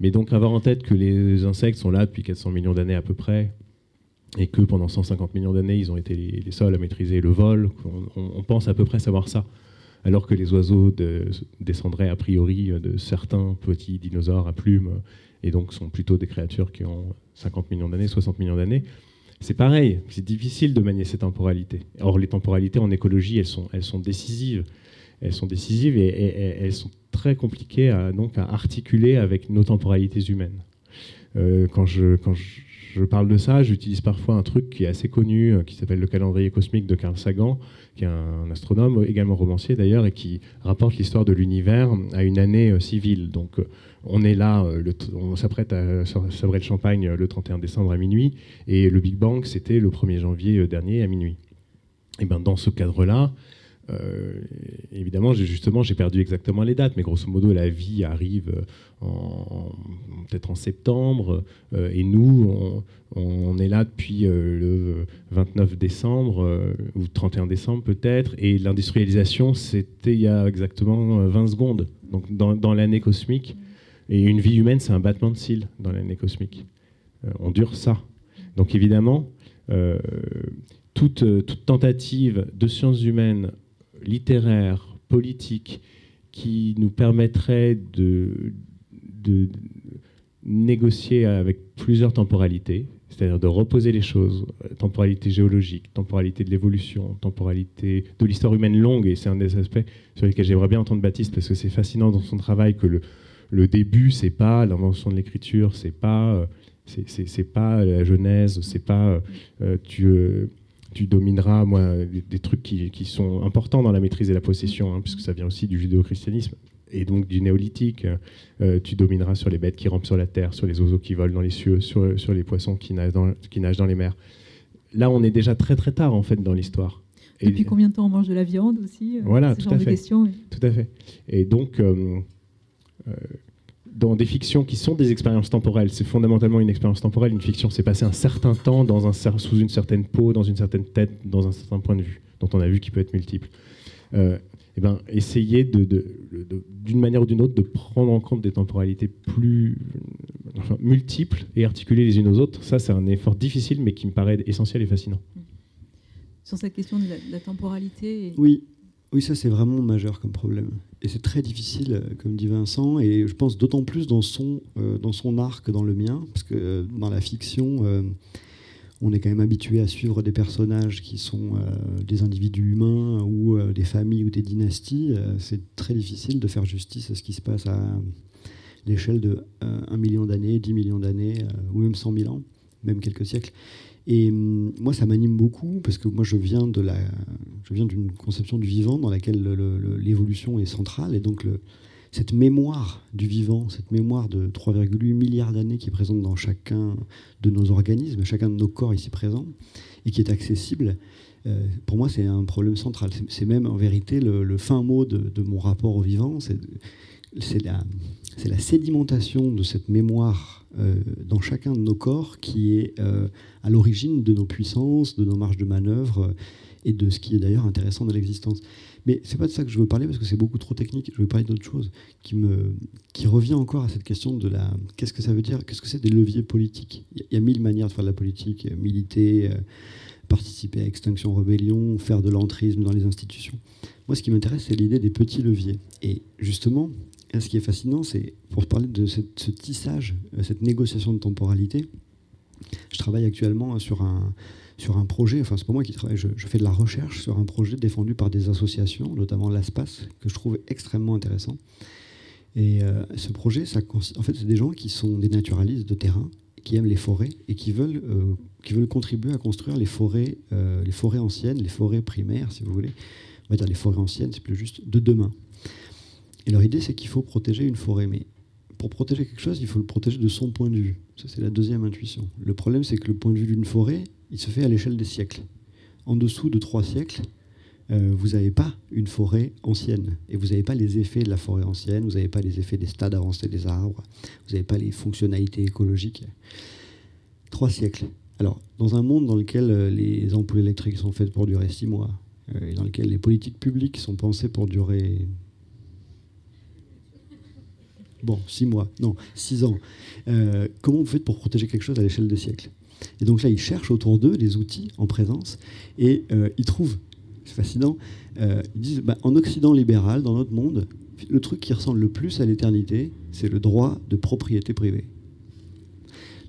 Mais donc avoir en tête que les insectes sont là depuis 400 millions d'années à peu près, et que pendant 150 millions d'années, ils ont été les, seuls à maîtriser le vol, on, pense à peu près savoir ça alors que les oiseaux descendraient a priori de certains petits dinosaures à plumes, et donc sont plutôt des créatures qui ont 50 millions d'années, 60 millions d'années. C'est pareil, c'est difficile de manier ces temporalités. Or, les temporalités en écologie, elles sont, elles sont décisives. Elles sont décisives et, elles sont très compliquées à, donc, à articuler avec nos temporalités humaines. Euh, quand, je, quand je, parle de ça, j'utilise parfois un truc qui est assez connu, euh, qui s'appelle le calendrier cosmique de Carl Sagan, qui est un astronome, également romancier d'ailleurs, et qui rapporte l'histoire de l'univers à une année euh, civile. Donc euh, on est là, euh, on s'apprête à sabrer le champagne le 31 décembre à minuit, et le Big Bang, c'était le 1er janvier dernier à minuit. Et ben dans ce cadre-là, euh, évidemment, justement, j'ai perdu exactement les dates, mais grosso modo, la vie arrive en, peut-être en septembre, euh, et nous, on, est là depuis euh, le 29 décembre ou 31 décembre peut-être, et l'industrialisation, c'était il y a exactement 20 secondes, donc dans, l'année cosmique. Et une vie humaine, c'est un battement de cils dans l'année cosmique. on dure ça. Donc évidemment, toute, tentative de sciences humaines littéraire, politique, qui nous permettrait de, de négocier avec plusieurs temporalités, c'est-à-dire de reposer les choses, euh, temporalité géologique, temporalité de l'évolution, temporalité de l'histoire humaine longue, et c'est un des aspects sur lesquels j'aimerais bien entendre Baptiste, parce que c'est fascinant dans son travail que le, le début, c'est pas l'invention de l'écriture, c'est pas, euh, c'est pas la Genèse, c'est pas euh, tu, tu domineras moi, des, trucs qui, qui, sont importants dans la maîtrise et la possession, hein, puisque ça vient aussi du judéo-christianisme et donc du néolithique. Euh, tu domineras sur les bêtes qui rampent sur la terre, sur les oiseaux qui volent dans les cieux, sur, sur les poissons qui nagent, dans, qui nagent dans les mers. Là, on est déjà très très tard en fait dans l'histoire. Et Depuis combien de temps on mange de la viande aussi euh, Voilà, tout à fait. Tout à fait. Et donc, euh, dans des fictions qui sont des expériences temporelles, c'est fondamentalement une expérience temporelle. Une fiction, c'est passer un certain temps dans un, sous une certaine peau, dans une certaine tête, dans un certain point de vue, dont on a vu qu'il peut être multiple. Eh ben, essayer d'une manière ou d'une autre de prendre en compte des temporalités plus multiples et articulées les unes aux autres. Ça, c'est un effort difficile, mais qui me paraît essentiel et fascinant. Sur cette question de la, temporalité Oui, oui, ça c'est vraiment majeur comme problème. Et c'est très difficile, euh, comme dit Vincent, et je pense d'autant plus dans son, euh, dans son art que dans le mien, parce que euh, dans la fiction, on est quand même habitué à suivre des personnages qui sont euh, des individus humains ou euh, des familles ou des dynasties. Euh, c'est très difficile de faire justice à ce qui se passe à l'échelle de 1 million d'années, 10 millions d'années ou même 100 000 ans, même quelques siècles. Et hum, moi, ça m'anime beaucoup parce que moi, je viens de la, je viens d'une conception du vivant dans laquelle l'évolution est centrale et donc cette mémoire du vivant, cette mémoire de 3,8 milliards d'années qui est présente dans chacun de nos organismes, chacun de nos corps ici présents, et qui est accessible, euh, pour moi, c'est un problème central. C'est même en vérité le, fin mot de, mon rapport au vivant. C'est la, la, sédimentation de cette mémoire dans chacun de nos corps qui est euh, à l'origine de nos puissances, de nos marges de manœuvre et de ce qui est d'ailleurs intéressant dans l'existence. Mais c'est pas de ça que je veux parler parce que c'est beaucoup trop technique. Je veux parler d'autre chose qui me qui revient encore à cette question de la qu'est-ce que ça veut dire Qu'est-ce que c'est des leviers politiques? Il y, a mille manières de faire de la politique euh, militer, euh, participer à Extinction Rebellion, faire de l'entrisme dans les institutions. Moi, ce qui m'intéresse, c'est l'idée des petits leviers. Et justement, ce qui est fascinant, c'est pour parler de ce tissage, euh, cette négociation de temporalité. Je travaille actuellement sur un sur un projet, enfin c'est pas moi qui travaille, je, fais de la recherche sur un projet défendu par des associations, notamment l'ASPAS, que je trouve extrêmement intéressant. Et euh, ce projet, ça, en fait, c'est des gens qui sont des naturalistes de terrain, qui aiment les forêts et qui veulent, euh, qui veulent contribuer à construire les forêts, euh, les forêts anciennes, les forêts primaires, si vous voulez. On va dire les forêts anciennes, c'est plus juste de demain. Et leur idée, c'est qu'il faut protéger une forêt. Mais pour protéger quelque chose, il faut le protéger de son point de vue. Ça, c'est la deuxième intuition. Le problème, c'est que le point de vue d'une forêt, il se fait à l'échelle des siècles. En dessous de trois siècles, euh, vous n'avez pas une forêt ancienne. Et vous n'avez pas les effets de la forêt ancienne, vous n'avez pas les effets des stades avancés des arbres, vous n'avez pas les fonctionnalités écologiques. Trois siècles. Alors, dans un monde dans lequel euh, les ampoules électriques sont faites pour durer six mois, euh, et dans lequel les politiques publiques sont pensées pour durer bon, six mois, non, six ans. comment vous faites pour protéger quelque chose à l'échelle des siècles et donc là, ils cherchent autour d'eux les outils en présence et euh, ils trouvent, c'est fascinant, euh, ils disent bah, en Occident libéral, dans notre monde, le truc qui ressemble le plus à l'éternité, c'est le droit de propriété privée.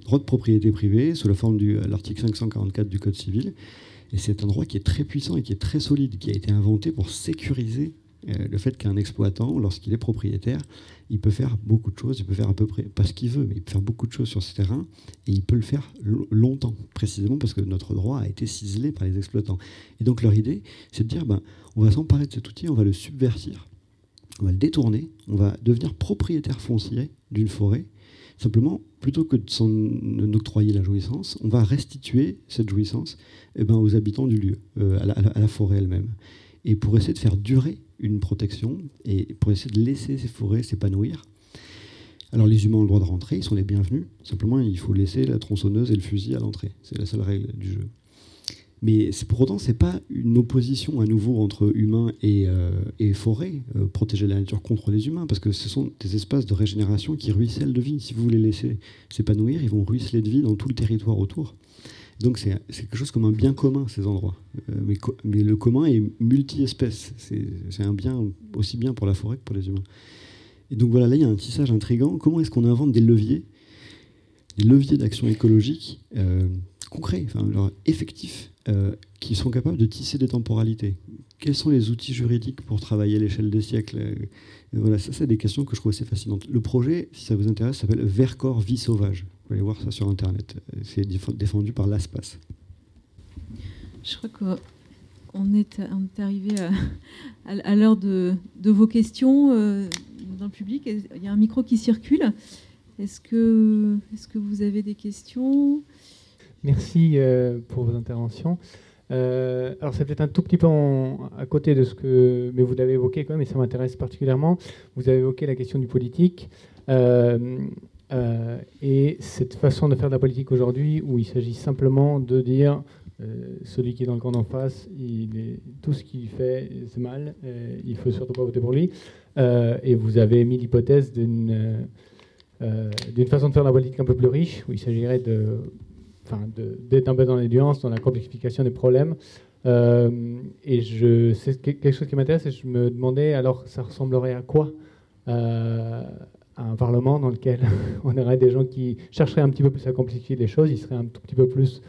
Droit de propriété privée sous la forme de euh, l'article 544 du Code civil. Et c'est un droit qui est très puissant et qui est très solide, qui a été inventé pour sécuriser le fait qu'un exploitant, lorsqu'il est propriétaire, il peut faire beaucoup de choses, il peut faire à peu près, pas ce qu'il veut, mais il peut faire beaucoup de choses sur ce terrain, et il peut le faire longtemps, précisément parce que notre droit a été ciselé par les exploitants. Et donc leur idée, c'est de dire, ben, on va s'emparer de cet outil, on va le subvertir, on va le détourner, on va devenir propriétaire foncier d'une forêt, simplement, plutôt que de s'en octroyer la jouissance, on va restituer cette jouissance eh ben, aux habitants du lieu, euh, à la forêt elle-même. Et pour essayer de faire durer une protection et pour essayer de laisser ces forêts s'épanouir. Alors les humains ont le droit de rentrer, ils sont les bienvenus. Simplement, il faut laisser la tronçonneuse et le fusil à l'entrée. C'est la seule règle du jeu. Mais pour autant, ce n'est pas une opposition à nouveau entre humains et, euh, forêts, euh, protéger la nature contre les humains, parce que ce sont des espaces de régénération qui ruissellent de vie. Si vous les laissez s'épanouir, ils vont ruisseler de vie dans tout le territoire autour. Donc c'est quelque chose comme un bien commun, ces endroits. Euh, mais, le commun est multi-espèce. C'est un bien aussi bien pour la forêt que pour les humains. Et donc voilà, là, il y a un tissage intrigant. Comment est-ce qu'on invente des leviers des leviers d'action écologique concrets, enfin, effectifs, qui sont capables de tisser des temporalités? Quels sont les outils juridiques pour travailler à l'échelle des siècles? Voilà, ça, c'est des questions que je trouve assez fascinantes. Le projet, si ça vous intéresse, s'appelle Vercors Vie Sauvage. Vous allez voir ça sur Internet. C'est défendu par l'ASPAS. Je crois qu'on est, est arrivé à, l'heure de, vos questions euh, dans le public. Il y a un micro qui circule. Est-ce que, est que vous avez des questions? Merci euh, pour vos interventions. Euh, alors c'est peut-être un tout petit peu à côté de ce que, mais vous l'avez évoqué quand même, et ça m'intéresse particulièrement. Vous avez évoqué la question du politique. Et cette façon de faire de la politique aujourd'hui, où il s'agit simplement de dire euh, celui qui est dans le camp d'en face, tout ce qu'il fait, c'est mal. Euh, il ne faut surtout pas voter pour lui. Euh, et vous avez mis l'hypothèse d'une façon de faire la politique un peu plus riche, où il s'agirait de, d'être un peu dans l'audience, dans la complexification des problèmes. et je, c'est quelque chose qui m'intéresse et je me demandais alors ça ressemblerait à quoi à un parlement dans lequel on aurait des gens qui chercheraient un petit peu plus à complexifier les choses, ils seraient un tout petit peu plus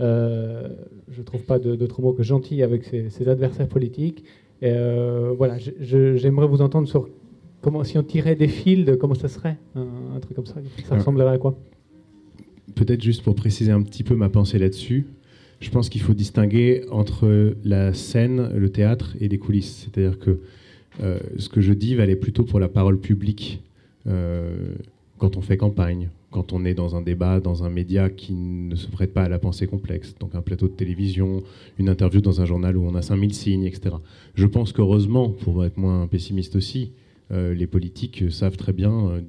euh, je ne trouve pas d'autre mot que gentil avec ses, adversaires politiques. Euh, voilà, j'aimerais vous entendre sur comment, si on tirait des fils, de comment ça serait, un, truc comme ça. Ça ressemblerait à quoi? Peut-être juste pour préciser un petit peu ma pensée là-dessus. Je pense qu'il faut distinguer entre la scène, le théâtre et les coulisses. C'est-à-dire que euh, ce que je dis va aller plutôt pour la parole publique quand on fait campagne, quand on est dans un débat, dans un média qui ne se prête pas à la pensée complexe, donc un plateau de télévision, une interview dans un journal où on a 5000 signes, etc. Je pense qu'heureusement, pour être moins pessimiste aussi, euh, les politiques savent très bien euh,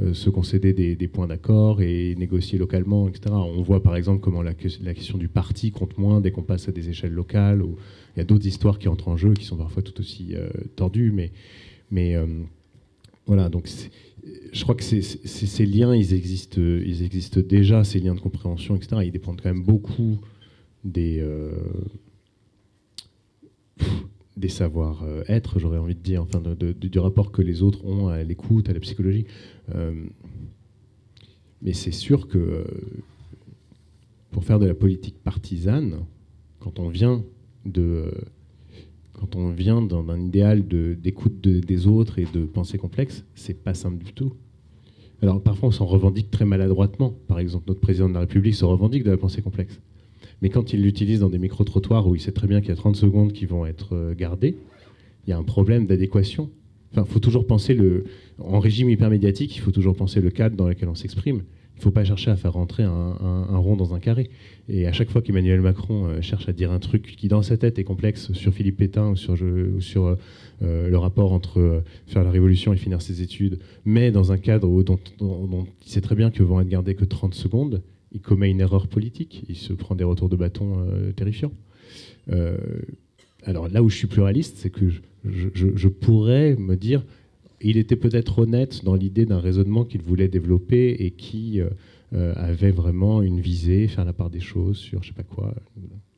euh, se concéder des, points d'accord et négocier localement, etc. On voit par exemple comment la, question du parti compte moins dès qu'on passe à des échelles locales. Il y a d'autres histoires qui entrent en jeu, qui sont parfois tout aussi tordues, mais, mais voilà, donc je crois que ces liens, ils existent, ils existent déjà, ces liens de compréhension, etc. Ils dépendent quand même beaucoup des, euh, des savoir-être, j'aurais envie de dire, enfin, du rapport que les autres ont à l'écoute, à la psychologie. Euh, mais c'est sûr que euh, pour faire de la politique partisane, quand on vient de quand on vient d'un idéal d'écoute des autres et de pensée complexe, c'est pas simple du tout. Alors parfois on s'en revendique très maladroitement. Par exemple, notre président de la République se revendique de la pensée complexe. Mais quand il l'utilise dans des micro-trottoirs où il sait très bien qu'il y a 30 secondes qui vont être euh, gardées, il y a un problème d'adéquation. Enfin, faut toujours penser le, en régime hypermédiatique, il faut toujours penser le cadre dans lequel on s'exprime. Ne faut pas chercher à faire rentrer un, rond dans un carré. Et à chaque fois qu'Emmanuel Macron euh, cherche à dire un truc qui, dans sa tête, est complexe sur Philippe Pétain ou sur, sur euh, le rapport entre euh, faire la révolution et finir ses études, mais dans un cadre dont, il sait très bien que vont être gardés que 30 secondes, il commet une erreur politique. Il se prend des retours de bâton terrifiants. alors là où je suis pluraliste, c'est que je pourrais me dire il était peut-être honnête dans l'idée d'un raisonnement qu'il voulait développer et qui euh, euh, avait vraiment une visée, faire la part des choses sur, je sais pas quoi,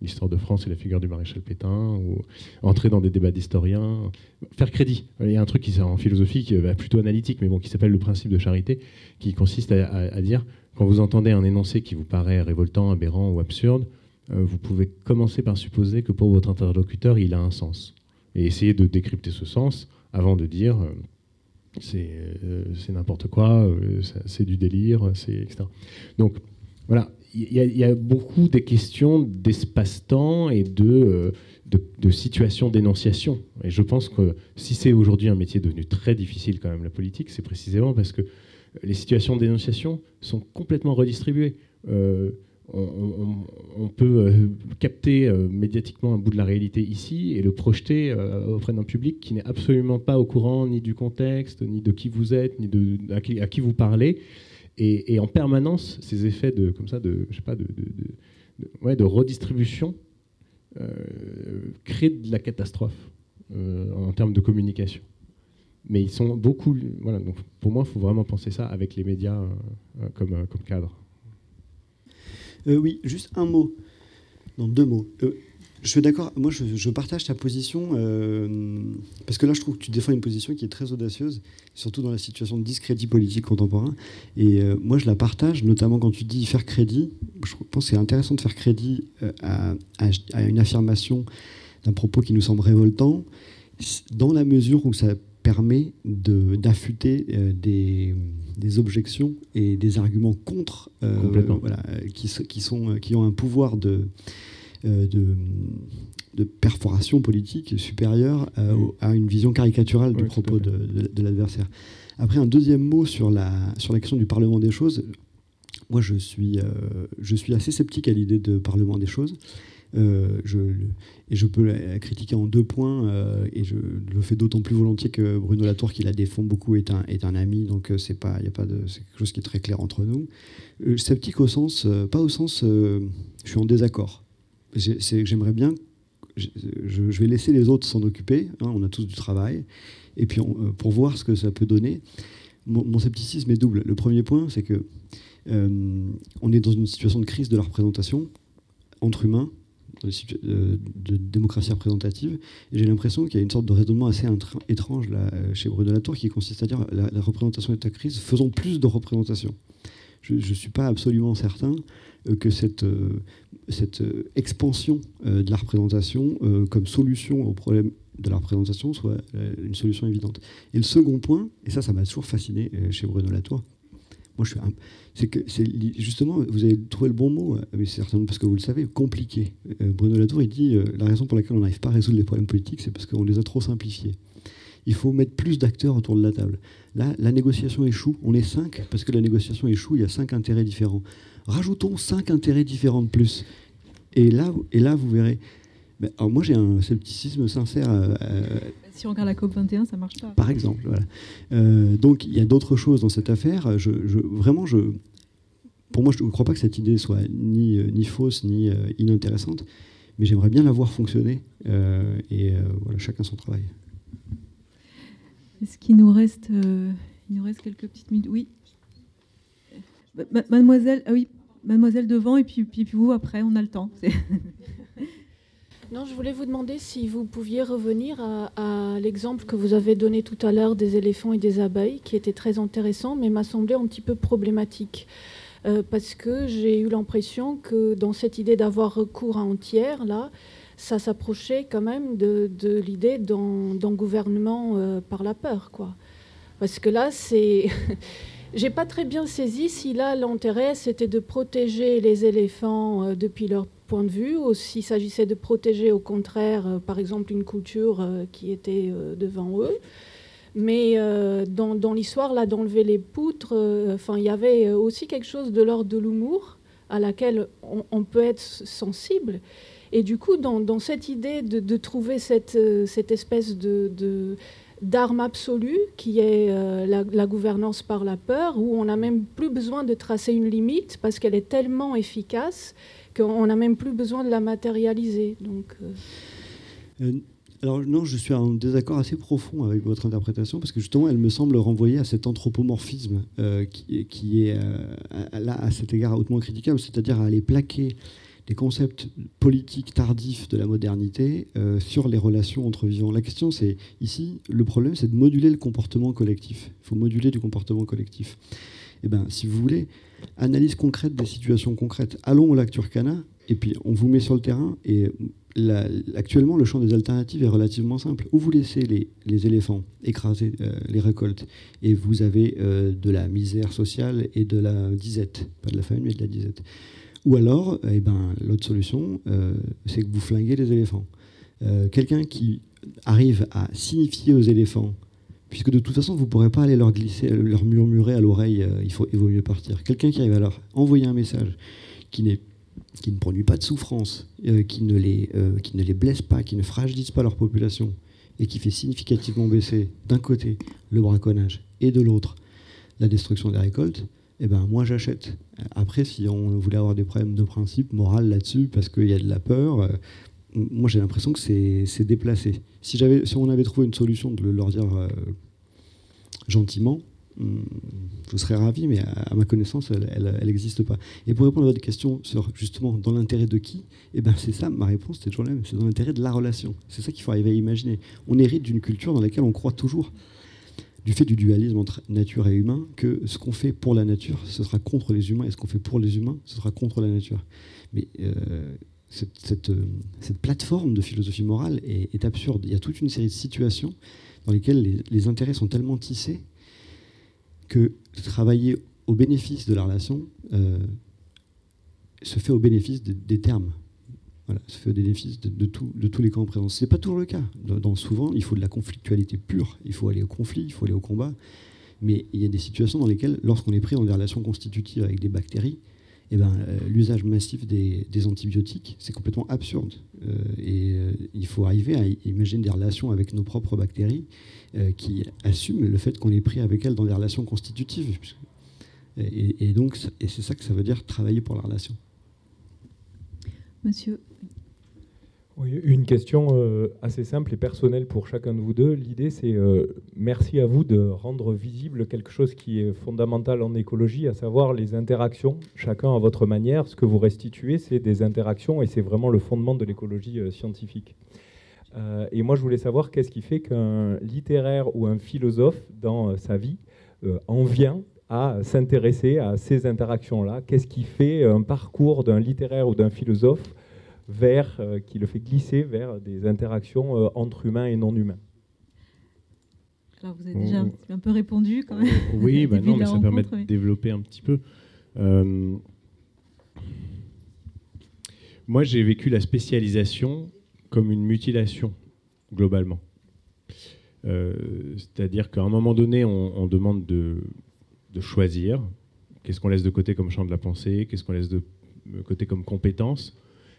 l'histoire de France et la figure du maréchal Pétain, ou entrer dans des débats d'historiens, faire crédit. Il y a un truc qui en philosophie qui est plutôt analytique, mais bon, qui s'appelle le principe de charité, qui consiste à, dire, quand vous entendez un énoncé qui vous paraît révoltant, aberrant ou absurde, euh, vous pouvez commencer par supposer que pour votre interlocuteur, il a un sens. Et essayer de décrypter ce sens avant de dire euh, c'est n'importe quoi, euh, c'est du délire, etc. Donc voilà, il y, a beaucoup des questions d'espace-temps et de, euh, de, de situation d'énonciation. Et je pense que si c'est aujourd'hui un métier devenu très difficile quand même, la politique, c'est précisément parce que les situations d'énonciation sont complètement redistribuées on, peut euh, capter euh, médiatiquement un bout de la réalité ici et le projeter euh, auprès d'un public qui n'est absolument pas au courant ni du contexte, ni de qui vous êtes, ni de, à, qui, vous parlez. Et, en permanence, ces effets de, comme ça, de, je sais pas, de, de redistribution créent de la catastrophe en termes de communication. Mais ils sont beaucoup. Voilà, donc pour moi, il faut vraiment penser ça avec les médias comme cadre. Euh, oui, juste un mot. Non, deux mots. Euh, je suis d'accord. Moi, je, partage ta position euh, parce que là, je trouve que tu défends une position qui est très audacieuse, surtout dans la situation de discrédit politique contemporain. Et moi, je la partage, notamment quand tu dis faire crédit. Je pense que c'est intéressant de faire crédit à, une affirmation d'un propos qui nous semble révoltant, dans la mesure où ça permet d'affûter des, des, objections et des arguments contre, voilà, qui, qui, sont, qui ont un pouvoir de euh, de, de, perforation politique supérieure euh, à une vision caricaturale du propos de, l'adversaire. Après, un deuxième mot sur la, sur la question du Parlement des choses. Moi, je suis, euh, je suis assez sceptique à l'idée de Parlement des choses. Je, et je peux la critiquer en deux points, et je le fais d'autant plus volontiers que Bruno Latour, qui la défend beaucoup, est un, ami, donc c'est pas, a pas quelque chose qui est très clair entre nous. sceptique au sens, pas au sens, je suis en désaccord j'aimerais bien, je, vais laisser les autres s'en occuper, hein, on a tous du travail, et puis euh, pour voir ce que ça peut donner. Mon, scepticisme est double. Le premier point, c'est que euh, on est dans une situation de crise de la représentation entre humains, de, démocratie représentative, j'ai l'impression qu'il y a une sorte de raisonnement assez étrange là, chez Bruno Latour qui consiste à dire la, représentation est à crise, faisons plus de représentation. Je ne suis pas absolument certain euh, que cette, euh, euh, expansion de la représentation comme solution au problème de la représentation soit une solution évidente. Et le second point, et ça, ça m'a toujours fasciné chez Bruno Latour, moi, je suis c'est que justement, vous avez trouvé le bon mot, mais c'est certainement parce que vous le savez, compliqué. Bruno Latour, il dit la raison pour laquelle on n'arrive pas à résoudre les problèmes politiques, c'est parce qu'on les a trop simplifiés. Il faut mettre plus d'acteurs autour de la table. Là, la négociation échoue. On est cinq parce que la négociation échoue. Il y a cinq intérêts différents. Rajoutons cinq intérêts différents de plus. Et là, vous verrez. alors moi, j'ai un scepticisme sincère. Euh, euh, si on regarde la COP 21, ça marche pas. Par exemple, voilà. Euh, donc, il y a d'autres choses dans cette affaire. Je, vraiment, je, pour moi, je ne crois pas que cette idée soit ni, ni fausse ni inintéressante, mais j'aimerais bien la voir fonctionner. et voilà, chacun son travail. Est-ce qu'il nous reste, il nous reste quelques petites minutes? Oui. Mademoiselle, ah oui, mademoiselle devant et puis, puis, vous après, on a le temps. Non, je voulais vous demander si vous pouviez revenir à, l'exemple que vous avez donné tout à l'heure des éléphants et des abeilles, qui était très intéressant, mais m'a semblé un petit peu problématique. Euh, parce que j'ai eu l'impression que dans cette idée d'avoir recours à un tiers, là, ça s'approchait quand même de, l'idée d'un gouvernement euh, par la peur. Quoi. Parce que là, c'est. J'ai pas très bien saisi si là l'intérêt c'était de protéger les éléphants euh, depuis leur point de vue s'il s'agissait de protéger au contraire euh, par exemple une culture euh, qui était devant eux. Mais dans, l'histoire là d'enlever les poutres, il y avait aussi quelque chose de l'ordre de l'humour à laquelle on, peut être sensible. Et du coup, dans, cette idée de, trouver cette, espèce d'arme absolue, qui est euh, la, gouvernance par la peur, où on n'a même plus besoin de tracer une limite parce qu'elle est tellement efficace qu'on n'a même plus besoin de la matérialiser. Euh. Euh, alors non, je suis en désaccord assez profond avec votre interprétation parce que justement, elle me semble renvoyer à cet anthropomorphisme qui, qui, est là à cet égard hautement critiquable, c'est-à-dire à aller plaquer des concepts politiques tardifs de la modernité euh, sur les relations entre vivants. La question, c'est ici, le problème, c'est de moduler le comportement collectif. Il faut moduler du comportement collectif. Eh bien, si vous voulez, analyse concrète des situations concrètes. Allons au lac Turkana, et puis on vous met sur le terrain, et actuellement, le champ des alternatives est relativement simple. Ou vous laissez les, les éléphants écraser euh, les récoltes, et vous avez euh, de la misère sociale et de la disette, pas de la famine, mais de la disette. Ou alors, eh ben, l'autre solution, euh, c'est que vous flinguez les éléphants. Quelqu'un qui arrive à signifier aux éléphants, puisque de toute façon, vous ne pourrez pas aller leur glisser, leur murmurer à l'oreille, euh, il, faut, il vaut mieux partir. Quelqu'un qui arrive à leur envoyer un message qui, ne produit pas de souffrance, qui, ne les, qui ne les blesse pas, qui ne fragilise pas leur population, et qui fait significativement baisser d'un côté le braconnage et de l'autre la destruction des récoltes, eh ben, moi j'achète. Après, si on voulait avoir des problèmes de principe moral là-dessus, parce qu'il y a de la peur, euh, moi j'ai l'impression que c'est déplacé. Si, si on avait trouvé une solution de leur dire euh, gentiment, hum, je serais ravi, mais à, ma connaissance, elle n'existe pas. Et pour répondre à votre question sur justement dans l'intérêt de qui, eh ben c'est ça, ma réponse, c'est toujours la même, c'est dans l'intérêt de la relation. C'est ça qu'il faut arriver à imaginer. On hérite d'une culture dans laquelle on croit toujours, du fait du dualisme entre nature et humain, que ce qu'on fait pour la nature, ce sera contre les humains, et ce qu'on fait pour les humains, ce sera contre la nature. Mais euh, cette, euh, cette, plateforme de philosophie morale est, absurde. Il y a toute une série de situations dans lesquelles les, intérêts sont tellement tissés que travailler au bénéfice de la relation euh, se fait au bénéfice des termes. Voilà, se fait au bénéfice de, de tous les camps présents. Ce n'est pas toujours le cas. Dans, souvent, il faut de la conflictualité pure. Il faut aller au conflit, il faut aller au combat. Mais il y a des situations dans lesquelles, lorsqu'on est pris dans des relations constitutives avec des bactéries, eh ben, euh, l'usage massif des, antibiotiques, c'est complètement absurde. Euh, et euh, il faut arriver à imaginer des relations avec nos propres bactéries qui assument le fait qu'on est pris avec elles dans des relations constitutives. Et, et donc, et c'est ça que ça veut dire travailler pour la relation. Monsieur une question euh, assez simple et personnelle pour chacun de vous deux. L'idée, c'est euh, merci à vous de rendre visible quelque chose qui est fondamental en écologie, à savoir les interactions, chacun à votre manière. Ce que vous restituez, c'est des interactions et c'est vraiment le fondement de l'écologie euh, scientifique. et moi, je voulais savoir qu'est-ce qui fait qu'un littéraire ou un philosophe, dans sa vie, en vient à s'intéresser à ces interactions-là? Qu'est-ce qui fait un parcours d'un littéraire ou d'un philosophe vers, euh, qui le fait glisser vers des interactions euh, entre humains et non humains. Alors vous avez déjà un, peu répondu quand même. Oui, bah non, mais ça permet de développer un petit peu. Euh, moi, j'ai vécu la spécialisation comme une mutilation, globalement. C'est-à-dire qu'à un moment donné, on, demande de, de choisir. Qu'est-ce qu'on laisse de côté comme champ de la pensée? Qu'est-ce qu'on laisse de côté comme compétence?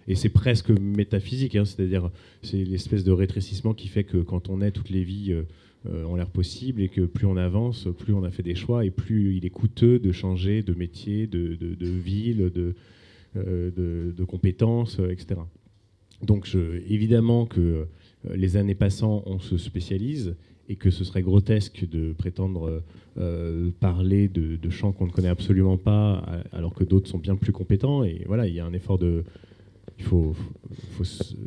Et c'est presque métaphysique, hein, c'est-à-dire c'est l'espèce de rétrécissement qui fait que quand on est, toutes les vies euh, euh, ont l'air possibles et que plus on avance, plus on a fait des choix et plus il est coûteux de changer de métier, de, ville, euh, de, de, compétences, etc. Donc évidemment que les années passant, on se spécialise et que ce serait grotesque de prétendre parler de, de champs qu'on ne connaît absolument pas alors que d'autres sont bien plus compétents. Et voilà, il y a un effort de, il faut,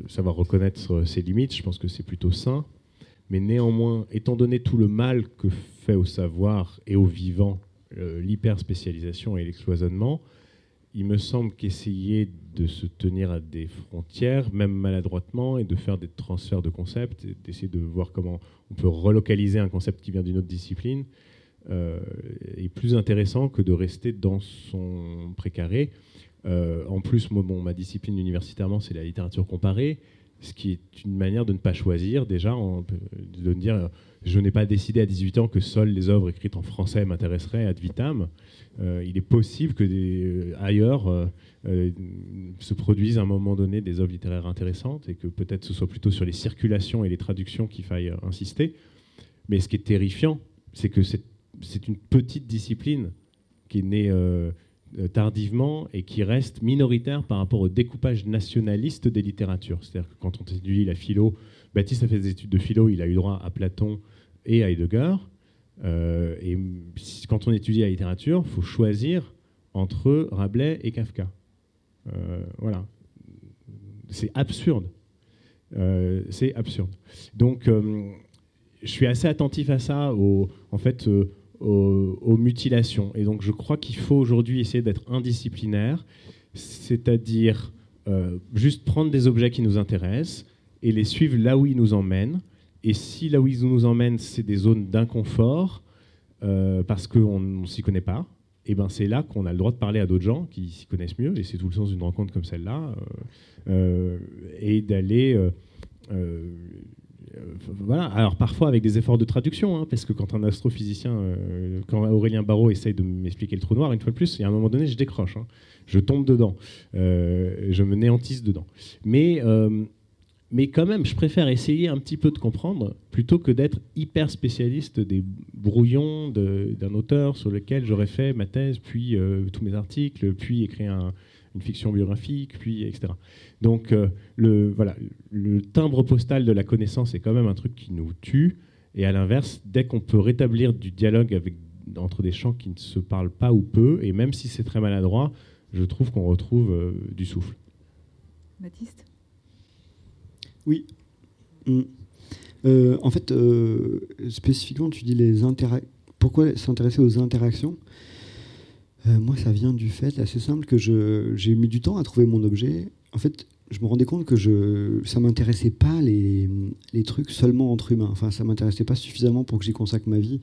savoir reconnaître ses limites. Je pense que c'est plutôt sain. Mais néanmoins, étant donné tout le mal que fait au savoir et au vivant euh, l'hyperspécialisation et l'excloisonnement, il me semble qu'essayer de se tenir à des frontières, même maladroitement, et de faire des transferts de concepts, d'essayer de voir comment on peut relocaliser un concept qui vient d'une autre discipline, euh, est plus intéressant que de rester dans son précaré. Euh, en plus, bon, ma discipline universitairement, c'est la littérature comparée, ce qui est une manière de ne pas choisir, déjà, de dire euh, je n'ai pas décidé à 18 ans que seules les œuvres écrites en français m'intéresseraient ad vitam. Euh, il est possible que des, ailleurs se produisent à un moment donné des œuvres littéraires intéressantes et que peut-être ce soit plutôt sur les circulations et les traductions qu'il faille insister. Mais ce qui est terrifiant, c'est que c'est une petite discipline qui est née tardivement et qui reste minoritaire par rapport au découpage nationaliste des littératures. C'est-à-dire que quand on étudie la philo, Baptiste a fait des études de philo, il a eu droit à Platon et à Heidegger. Euh, et quand on étudie la littérature, il faut choisir entre Rabelais et Kafka. Euh, voilà. C'est absurde. c'est absurde. Donc, je suis assez attentif à ça, au, en fait, aux, mutilations. Et donc je crois qu'il faut aujourd'hui essayer d'être indisciplinaire, c'est-à-dire euh, juste prendre des objets qui nous intéressent et les suivre là où ils nous emmènent. Et si là où ils nous emmènent, c'est des zones d'inconfort, euh, parce qu'on ne s'y connaît pas, et eh ben c'est là qu'on a le droit de parler à d'autres gens qui s'y connaissent mieux, et c'est tout le sens d'une rencontre comme celle-là, euh, et d'aller voilà. Alors parfois avec des efforts de traduction, hein, parce que quand un astrophysicien, euh, quand Aurélien Barraud essaye de m'expliquer le trou noir, une fois de plus, a un moment donné, je décroche, hein. je tombe dedans, euh, je me néantise dedans. Mais, mais quand même, je préfère essayer un petit peu de comprendre plutôt que d'être hyper spécialiste des brouillons d'un auteur sur lequel j'aurais fait ma thèse, puis tous mes articles, puis écrit un, une fiction biographique, puis etc. Donc euh, le, voilà, le timbre postal de la connaissance est quand même un truc qui nous tue. Et à l'inverse, dès qu'on peut rétablir du dialogue avec entre des champs qui ne se parlent pas ou peu, et même si c'est très maladroit, je trouve qu'on retrouve du souffle. Baptiste? Oui. Mm. en fait, spécifiquement, tu dis les interactions. Pourquoi s'intéresser aux interactions? Moi, ça vient du fait assez simple que j'ai mis du temps à trouver mon objet. En fait, je me rendais compte que je, ça m'intéressait pas les, trucs seulement entre humains. Enfin, ça m'intéressait pas suffisamment pour que j'y consacre ma vie.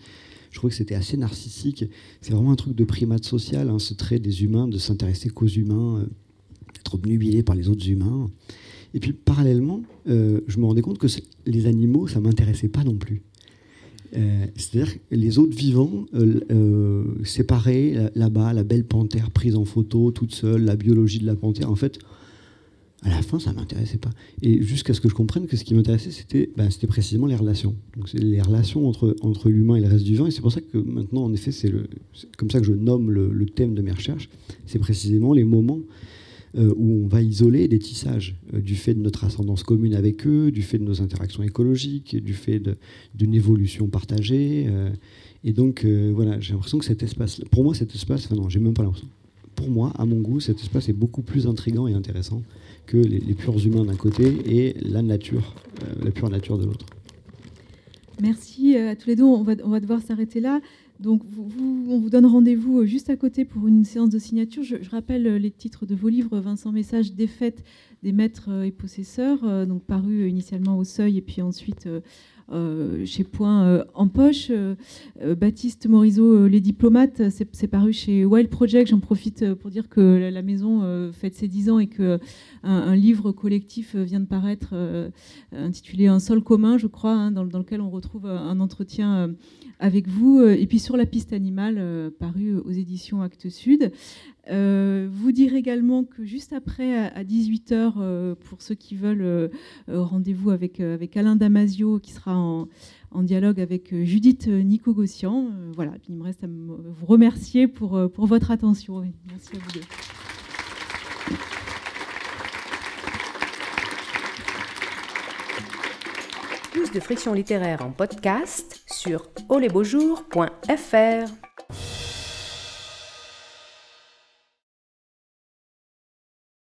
Je trouvais que c'était assez narcissique. C'est vraiment un truc de primate social, hein, ce trait des humains, de s'intéresser qu'aux humains, euh, d'être obnubilé par les autres humains. Et puis, parallèlement, euh, je me rendais compte que les animaux, ça m'intéressait pas non plus. Euh, c'est-à-dire les autres vivants, séparés là-bas, la belle panthère prise en photo toute seule, la biologie de la panthère, en fait, à la fin, ça ne m'intéressait pas. Et jusqu'à ce que je comprenne que ce qui m'intéressait, c'était bah, précisément les relations. Donc, les relations entre, entre l'humain et le reste du vivant. Et c'est pour ça que maintenant, en effet, c'est comme ça que je nomme le, thème de mes recherches. C'est précisément les moments euh, où on va isoler des tissages, euh, du fait de notre ascendance commune avec eux, du fait de nos interactions écologiques, du fait d'une évolution partagée. Euh. et donc, voilà, j'ai l'impression que cet espace, pour moi, cet espace, enfin non, j'ai même pas l'impression. Pour moi, à mon goût, cet espace est beaucoup plus intrigant et intéressant que les, purs humains d'un côté et la nature, euh, la pure nature de l'autre. Merci euh, à tous les deux. On va, devoir s'arrêter là. Donc, on vous donne rendez-vous euh, juste à côté pour une séance de signature. Je, rappelle les titres de vos livres Vincent Message, Défaite des maîtres et possesseurs, donc paru initialement au Seuil et puis ensuite euh, chez Point euh, en poche. Euh, Baptiste Morisot, Les Diplomates, c'est paru chez Wild Project. J'en profite pour dire que la, maison fête ses 10 ans et qu'un un livre collectif vient de paraître intitulé Un sol commun, je crois, hein, dans, lequel on retrouve un entretien avec vous. Et puis sur la piste animale, paru aux éditions Actes Sud. Euh, vous dire également que juste après, à 18h, euh, pour ceux qui veulent, euh, rendez-vous avec, Alain Damasio, qui sera en, dialogue avec Judith Nico-Gossian. voilà, il me reste à vous remercier pour, pour votre attention. Merci à vous deux. Plus de friction littéraire en podcast sur.